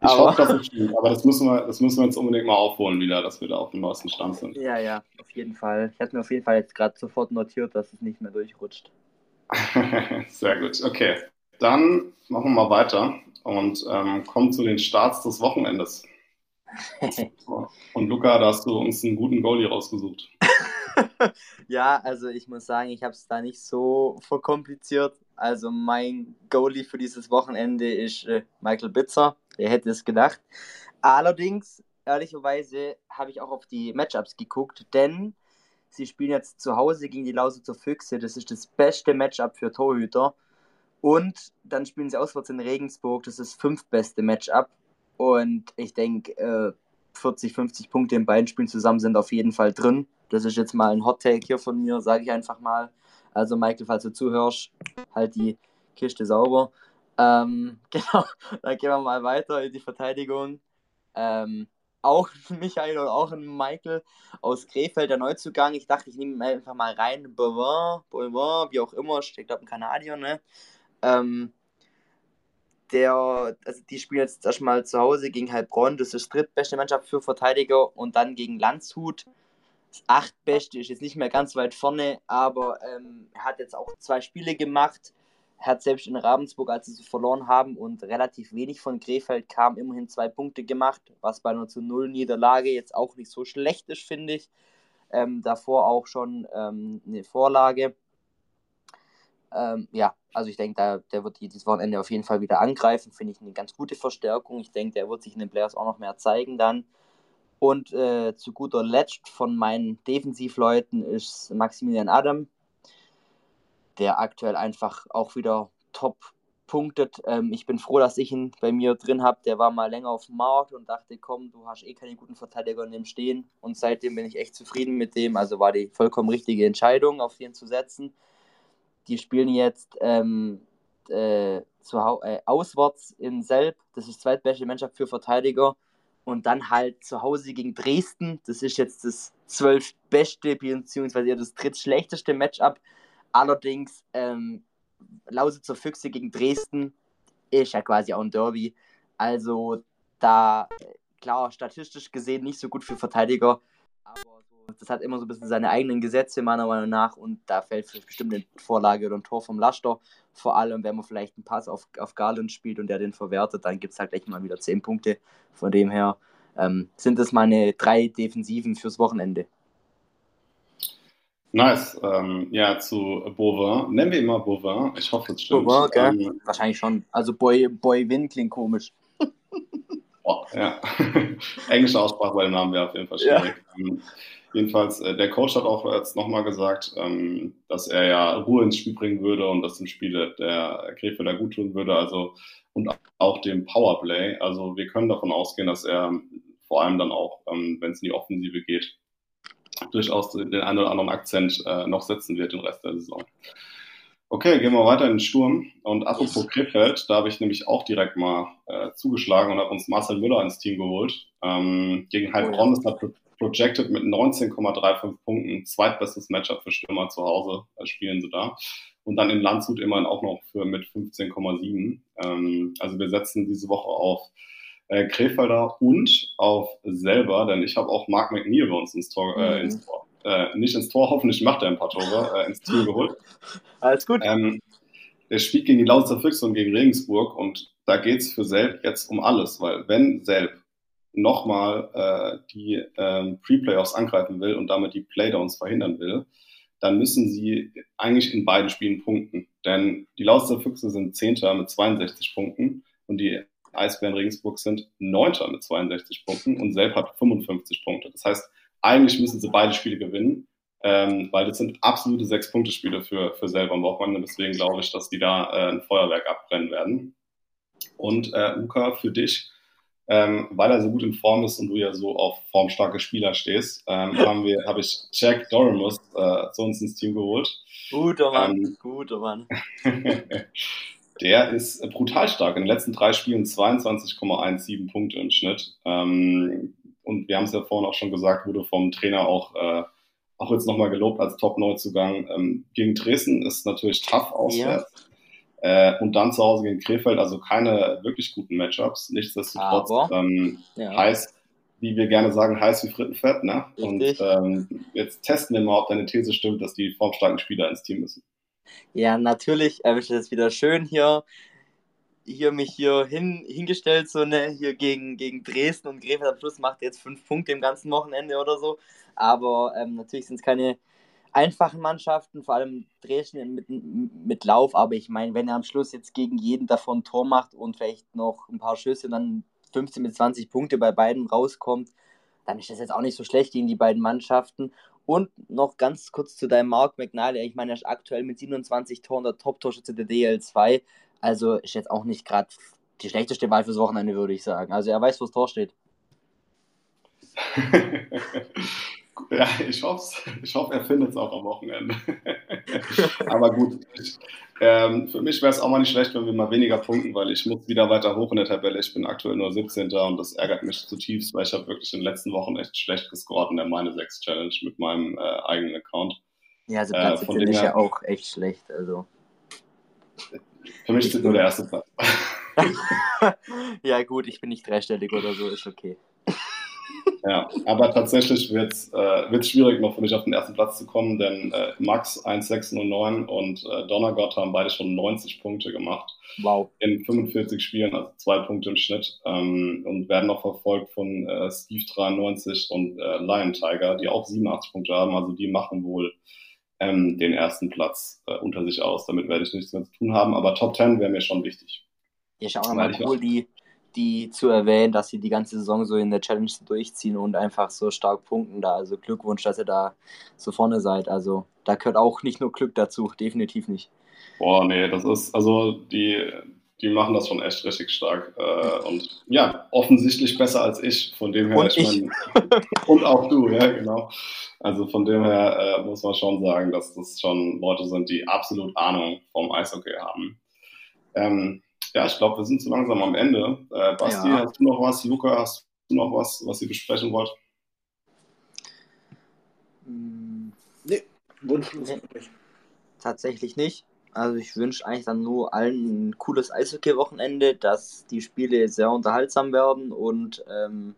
Ich aber, hoffe, das stimmt. Aber das müssen, wir, das müssen wir uns unbedingt mal aufholen wieder, dass wir da auf dem neuesten Stand sind. Ja, ja, auf jeden Fall. Ich hatte mir auf jeden Fall jetzt gerade sofort notiert, dass es nicht mehr durchrutscht. Sehr gut. Okay. Dann machen wir mal weiter und ähm, kommen zu den Starts des Wochenendes. und Luca, da hast du uns einen guten Goalie rausgesucht. ja, also ich muss sagen, ich habe es da nicht so verkompliziert. Also mein Goalie für dieses Wochenende ist äh, Michael Bitzer. Wer hätte es gedacht? Allerdings, ehrlicherweise, habe ich auch auf die Matchups geguckt, denn sie spielen jetzt zu Hause gegen die Lausitzer Füchse. Das ist das beste Matchup für Torhüter. Und dann spielen sie auswärts in Regensburg. Das ist das fünftbeste Matchup. Und ich denke, äh, 40, 50 Punkte in beiden Spielen zusammen sind auf jeden Fall drin. Das ist jetzt mal ein Hot Take hier von mir, sage ich einfach mal. Also Michael, falls du zuhörst, halt die Kiste sauber. Ähm, genau, dann gehen wir mal weiter in die Verteidigung. Ähm, auch Michael und auch ein Michael aus Krefeld, der Neuzugang. Ich dachte, ich nehme einfach mal rein. Boivin, Boivin, wie auch immer, steht, glaube ein Kanadier, ne? Ähm, der, also die spielen jetzt erstmal zu Hause gegen Heilbronn, das ist drittbeste Mannschaft für Verteidiger und dann gegen Landshut. Das achtbeste ist jetzt nicht mehr ganz weit vorne, aber ähm, er hat jetzt auch zwei Spiele gemacht. Er hat selbst in Ravensburg, als sie so verloren haben und relativ wenig von Krefeld kam, immerhin zwei Punkte gemacht, was bei einer zu Null Niederlage jetzt auch nicht so schlecht ist, finde ich. Ähm, davor auch schon ähm, eine Vorlage. Ähm, ja, also ich denke, der wird dieses Wochenende auf jeden Fall wieder angreifen. Finde ich eine ganz gute Verstärkung. Ich denke, der wird sich in den Players auch noch mehr zeigen dann. Und äh, zu guter Letzt von meinen Defensivleuten ist Maximilian Adam, der aktuell einfach auch wieder top punktet. Ähm, ich bin froh, dass ich ihn bei mir drin habe. Der war mal länger auf dem Markt und dachte, komm, du hast eh keine guten Verteidiger in dem stehen. Und seitdem bin ich echt zufrieden mit dem. Also war die vollkommen richtige Entscheidung, auf den zu setzen. Die spielen jetzt ähm, äh, äh, auswärts in Selb. Das ist zweitbeste Mannschaft für Verteidiger. Und dann halt zu Hause gegen Dresden. Das ist jetzt das zwölfbeste, beziehungsweise das drittschlechteste Matchup. Allerdings ähm, Lausitzer Füchse gegen Dresden ist ja quasi auch ein Derby. Also da, klar, statistisch gesehen nicht so gut für Verteidiger, aber das hat immer so ein bisschen seine eigenen Gesetze, meiner Meinung nach. Und da fällt vielleicht bestimmt eine Vorlage oder ein Tor vom Laster. Vor allem, wenn man vielleicht einen Pass auf, auf Garland spielt und der den verwertet, dann gibt es halt gleich mal wieder 10 Punkte. Von dem her ähm, sind das meine drei Defensiven fürs Wochenende. Nice. Ähm, ja, zu Bovin. Nennen wir immer Bovin. Ich hoffe, es stimmt. Bovin, okay. Ähm, Wahrscheinlich schon. Also Boy, Boy Win klingt komisch. oh, ja. Englische Aussprache bei dem Namen wäre auf jeden Fall schwierig. Ja. Ähm, jedenfalls, äh, der Coach hat auch jetzt nochmal gesagt, ähm, dass er ja Ruhe ins Spiel bringen würde und das im Spiel der Krefelder gut tun würde. Also und auch dem Powerplay. Also wir können davon ausgehen, dass er vor allem dann auch, ähm, wenn es in die Offensive geht, durchaus den einen oder anderen Akzent äh, noch setzen wird den Rest der Saison. Okay, gehen wir weiter in den Sturm. Und apropos Krefeld, da habe ich nämlich auch direkt mal äh, zugeschlagen und habe uns Marcel Müller ins Team geholt. Ähm, gegen Heilbronn oh, ist pro projected mit 19,35 Punkten. Zweitbestes Matchup für Stürmer zu Hause äh, spielen sie da. Und dann in Landshut immerhin auch noch für mit 15,7. Ähm, also wir setzen diese Woche auf äh, Krefelder und auf selber, denn ich habe auch Mark McNeil bei uns ins Tor, äh, mhm. ins Tor äh, nicht ins Tor, hoffentlich macht er ein paar Tore, äh, ins Team geholt. Alles gut. Ähm, der spielt gegen die Lausitzer Füchse und gegen Regensburg und da geht es für Selb jetzt um alles, weil wenn Selb nochmal äh, die ähm, Pre-Playoffs angreifen will und damit die Playdowns verhindern will, dann müssen sie eigentlich in beiden Spielen punkten. Denn die Lausitzer Füchse sind Zehnter mit 62 Punkten und die Eisbären Regensburg sind Neunter mit 62 Punkten und Selb hat 55 Punkte. Das heißt, eigentlich müssen sie beide Spiele gewinnen, ähm, weil das sind absolute Sechs-Punkte-Spiele für, für Selb am Wochenende. Deswegen glaube ich, dass die da äh, ein Feuerwerk abbrennen werden. Und äh, Luca, für dich, ähm, weil er so gut in Form ist und du ja so auf formstarke Spieler stehst, ähm, haben wir, habe ich Jack Doremus äh, zu uns ins Team geholt. Guter Mann, ähm, guter Mann. der ist brutal stark. In den letzten drei Spielen 22,17 Punkte im Schnitt. Ähm, und wir haben es ja vorhin auch schon gesagt, wurde vom Trainer auch, äh, auch jetzt nochmal gelobt als Top-Neuzugang. Ähm, gegen Dresden ist natürlich tough auswärts. Ja. Äh, und dann zu Hause gegen Krefeld, also keine wirklich guten Matchups. Nichtsdestotrotz ähm, ja. heiß, wie wir gerne sagen, heiß wie Frittenfett. Ne? Und ähm, jetzt testen wir mal, ob deine These stimmt, dass die formstarken Spieler ins Team müssen. Ja, natürlich erwischt es wieder schön hier. Hier mich hier hin, hingestellt, so ne, hier gegen, gegen Dresden und Krefeld am Schluss macht jetzt fünf Punkte im ganzen Wochenende oder so. Aber ähm, natürlich sind es keine einfachen Mannschaften, vor allem Dresden mit, mit Lauf. Aber ich meine, wenn er am Schluss jetzt gegen jeden davon Tor macht und vielleicht noch ein paar Schüsse und dann 15 bis 20 Punkte bei beiden rauskommt, dann ist das jetzt auch nicht so schlecht gegen die beiden Mannschaften. Und noch ganz kurz zu deinem Mark McNally. Ich meine, er ist aktuell mit 27 Toren der Top-Torschütze der DL2. Also ist jetzt auch nicht gerade die schlechteste Wahl fürs Wochenende, würde ich sagen. Also er weiß, wo das Tor steht. Ja, ich hoffe, ich hoffe, er findet es auch am Wochenende. Aber gut, ich, ähm, für mich wäre es auch mal nicht schlecht, wenn wir mal weniger punkten, weil ich muss wieder weiter hoch in der Tabelle. Ich bin aktuell nur 17. und das ärgert mich zutiefst, weil ich habe wirklich in den letzten Wochen echt schlecht gescored in der Meine 6 Challenge mit meinem äh, eigenen Account. Ja, also Platz äh, von ist ja auch echt schlecht. Also. Für mich ist nur der erste Platz. ja, gut, ich bin nicht dreistellig oder so, ist okay. Ja, aber tatsächlich wird es äh, schwierig, noch für mich auf den ersten Platz zu kommen, denn äh, Max 1,609 und äh, Donnergott haben beide schon 90 Punkte gemacht. Wow. In 45 Spielen, also zwei Punkte im Schnitt. Ähm, und werden noch verfolgt von äh, Steve 93 und äh, Lion Tiger, die auch 87 Punkte haben. Also die machen wohl ähm, den ersten Platz äh, unter sich aus. Damit werde ich nichts mehr zu tun haben. Aber Top 10 wäre mir schon wichtig. Ist auch mal cool, die, die zu erwähnen, dass sie die ganze Saison so in der Challenge durchziehen und einfach so stark punkten da. Also Glückwunsch, dass ihr da so vorne seid. Also da gehört auch nicht nur Glück dazu, definitiv nicht. Boah, nee, das ist, also die, die machen das schon echt richtig stark. Äh, und ja, offensichtlich besser als ich. Von dem her, und, ich mein, und auch du, ja, genau. Also von dem her äh, muss man schon sagen, dass das schon Leute sind, die absolut Ahnung vom Eishockey haben. Ähm, ja, ich glaube, wir sind zu langsam am Ende. Äh, Basti, ja. hast du noch was? Luca, hast du noch was, was ihr besprechen wollt? Hm, nee, wunschlos. Nee, tatsächlich nicht. Also ich wünsche eigentlich dann nur allen ein cooles Eishockey-Wochenende, dass die Spiele sehr unterhaltsam werden und ähm,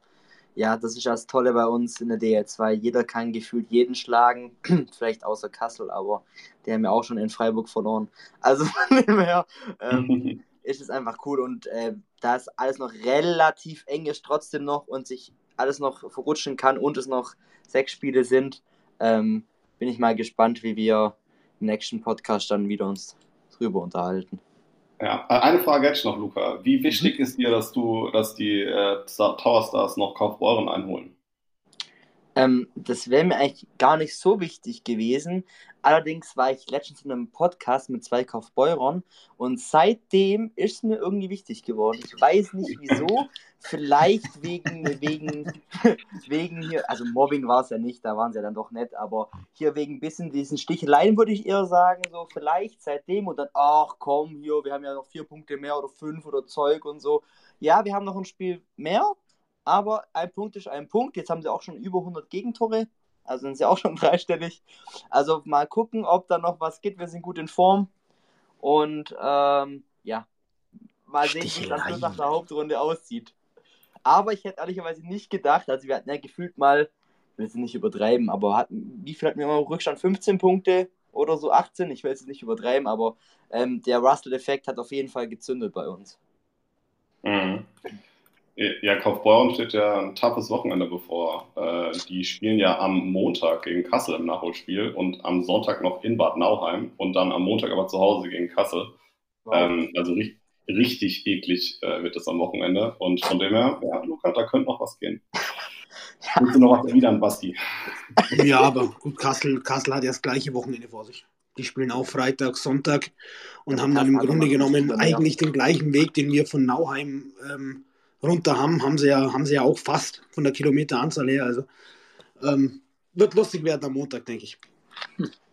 ja, das ist das Tolle bei uns in der DL2. Jeder kann gefühlt jeden schlagen, vielleicht außer Kassel, aber die haben ja auch schon in Freiburg verloren. Also von dem her ähm, ist es einfach cool und äh, da es alles noch relativ eng ist trotzdem noch und sich alles noch verrutschen kann und es noch sechs Spiele sind, ähm, bin ich mal gespannt, wie wir im nächsten Podcast dann wieder uns drüber unterhalten. Ja, äh, eine Frage jetzt noch, Luca. Wie wichtig mhm. ist dir, dass du, dass die äh, Tower Stars noch Kaufbeuren einholen? Ähm, das wäre mir eigentlich gar nicht so wichtig gewesen. Allerdings war ich letztens in einem Podcast mit zwei Kaufbeurern und seitdem ist es mir irgendwie wichtig geworden. Ich weiß nicht wieso. Vielleicht wegen, wegen, wegen hier, also Mobbing war es ja nicht, da waren sie ja dann doch nett, aber hier wegen ein bisschen diesen Sticheleien würde ich eher sagen, so vielleicht seitdem und dann, ach komm, hier, wir haben ja noch vier Punkte mehr oder fünf oder Zeug und so. Ja, wir haben noch ein Spiel mehr, aber ein Punkt ist ein Punkt. Jetzt haben sie auch schon über 100 Gegentore. Also sind sie auch schon dreistellig. Also mal gucken, ob da noch was geht. Wir sind gut in Form. Und ähm, ja, mal sehen, wie es dann nach der Hauptrunde aussieht. Aber ich hätte ehrlicherweise nicht gedacht, also wir hatten ja gefühlt mal, ich will es nicht übertreiben, aber hatten, wie viel hatten wir mal Rückstand? 15 Punkte oder so 18, ich will es nicht übertreiben, aber ähm, der Russell-Effekt hat auf jeden Fall gezündet bei uns. Mhm. Ja, Kaufbeuren steht ja ein toughes Wochenende bevor. Äh, die spielen ja am Montag gegen Kassel im Nachholspiel und am Sonntag noch in Bad Nauheim und dann am Montag aber zu Hause gegen Kassel. Wow. Ähm, also richtig, richtig eklig äh, wird es am Wochenende. Und von dem her, ja, Luca, da könnte noch was gehen. Ja. Willst du noch was erwidern, Basti? Ja, aber gut, Kassel, Kassel hat ja das gleiche Wochenende vor sich. Die spielen auch Freitag, Sonntag und ja, haben dann im Grunde genommen eigentlich den gleichen Weg, den wir von Nauheim ähm, runter haben, haben sie ja, haben sie ja auch fast von der Kilometeranzahl her. Also ähm, wird lustig werden am Montag, denke ich.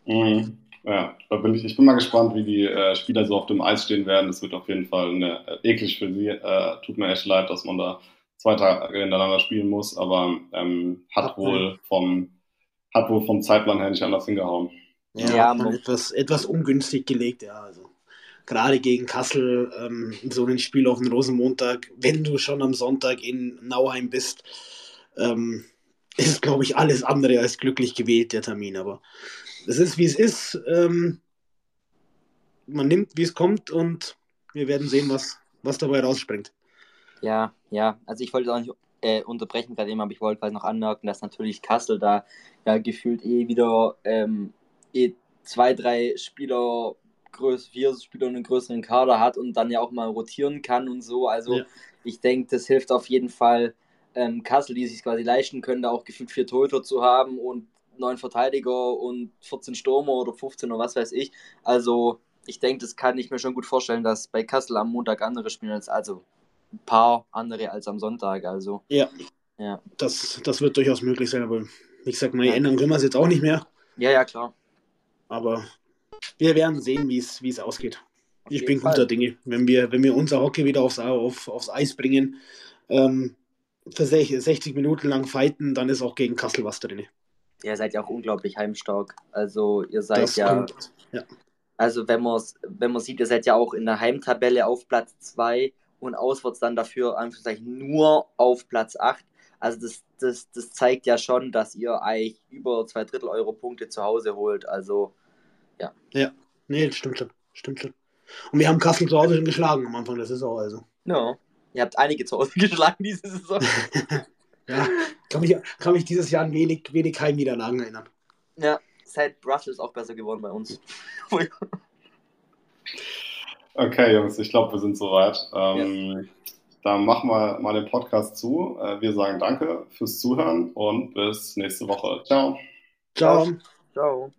Mhm. Ja, da bin ich, ich bin mal gespannt, wie die äh, Spieler so auf dem Eis stehen werden. Das wird auf jeden Fall eine, äh, eklig für sie. Äh, tut mir echt leid, dass man da zwei Tage hintereinander spielen muss, aber ähm, hat wohl vom hat wohl vom Zeitplan her nicht anders hingehauen. Ja, ja etwas, etwas ungünstig gelegt, ja. Also gerade gegen Kassel ähm, so ein Spiel auf den Rosenmontag, wenn du schon am Sonntag in Nauheim bist, ähm, ist, glaube ich, alles andere als glücklich gewählt, der Termin. Aber es ist, wie es ist. Ähm, man nimmt, wie es kommt und wir werden sehen, was, was dabei rausspringt. Ja, ja, also ich wollte auch nicht äh, unterbrechen gerade eben, aber ich wollte halt noch anmerken, dass natürlich Kassel da ja gefühlt eh wieder ähm, eh zwei, drei Spieler größ vier Spieler einen größeren Kader hat und dann ja auch mal rotieren kann und so. Also ja. ich denke, das hilft auf jeden Fall ähm, Kassel, die sich quasi leisten können, da auch gefühlt vier Torhüter zu haben und neun Verteidiger und 14 Stürmer oder 15 oder was weiß ich. Also ich denke, das kann ich mir schon gut vorstellen, dass bei Kassel am Montag andere spielen als also ein paar andere als am Sonntag. Also ja, ja. Das, das wird durchaus möglich sein, aber ich sag mal, ja. ändern können wir es jetzt auch nicht mehr. Ja, ja, klar. Aber wir werden sehen, wie es ausgeht. Auf ich bin Fall. guter Dinge. Wenn wir, wenn wir unser Hockey wieder aufs, auf, aufs Eis bringen, ähm, für 60 Minuten lang fighten, dann ist auch gegen Kassel was drin. Ihr seid ja auch unglaublich heimstark. Also ihr seid das ja, ja. Also wenn man wenn man sieht, ihr seid ja auch in der Heimtabelle auf Platz 2 und auswärts dann dafür nur auf Platz 8. Also das, das, das zeigt ja schon, dass ihr eigentlich über zwei Drittel eure Punkte zu Hause holt. Also, ja. Ja, nee, stimmt schon. Stimmt schon. Und wir haben Kassel zu Hause schon geschlagen am Anfang der Saison, also. Ja, ihr habt einige zu Hause geschlagen diese Saison. ja, kann mich, kann mich dieses Jahr an wenig, wenig Heimniederlagen erinnern. Ja, seit Brussels auch besser geworden bei uns. okay, Jungs, ich glaube, wir sind soweit. Ähm, ja. Dann machen wir mal den Podcast zu. Äh, wir sagen danke fürs Zuhören und bis nächste Woche. Ciao. Ciao. Ciao.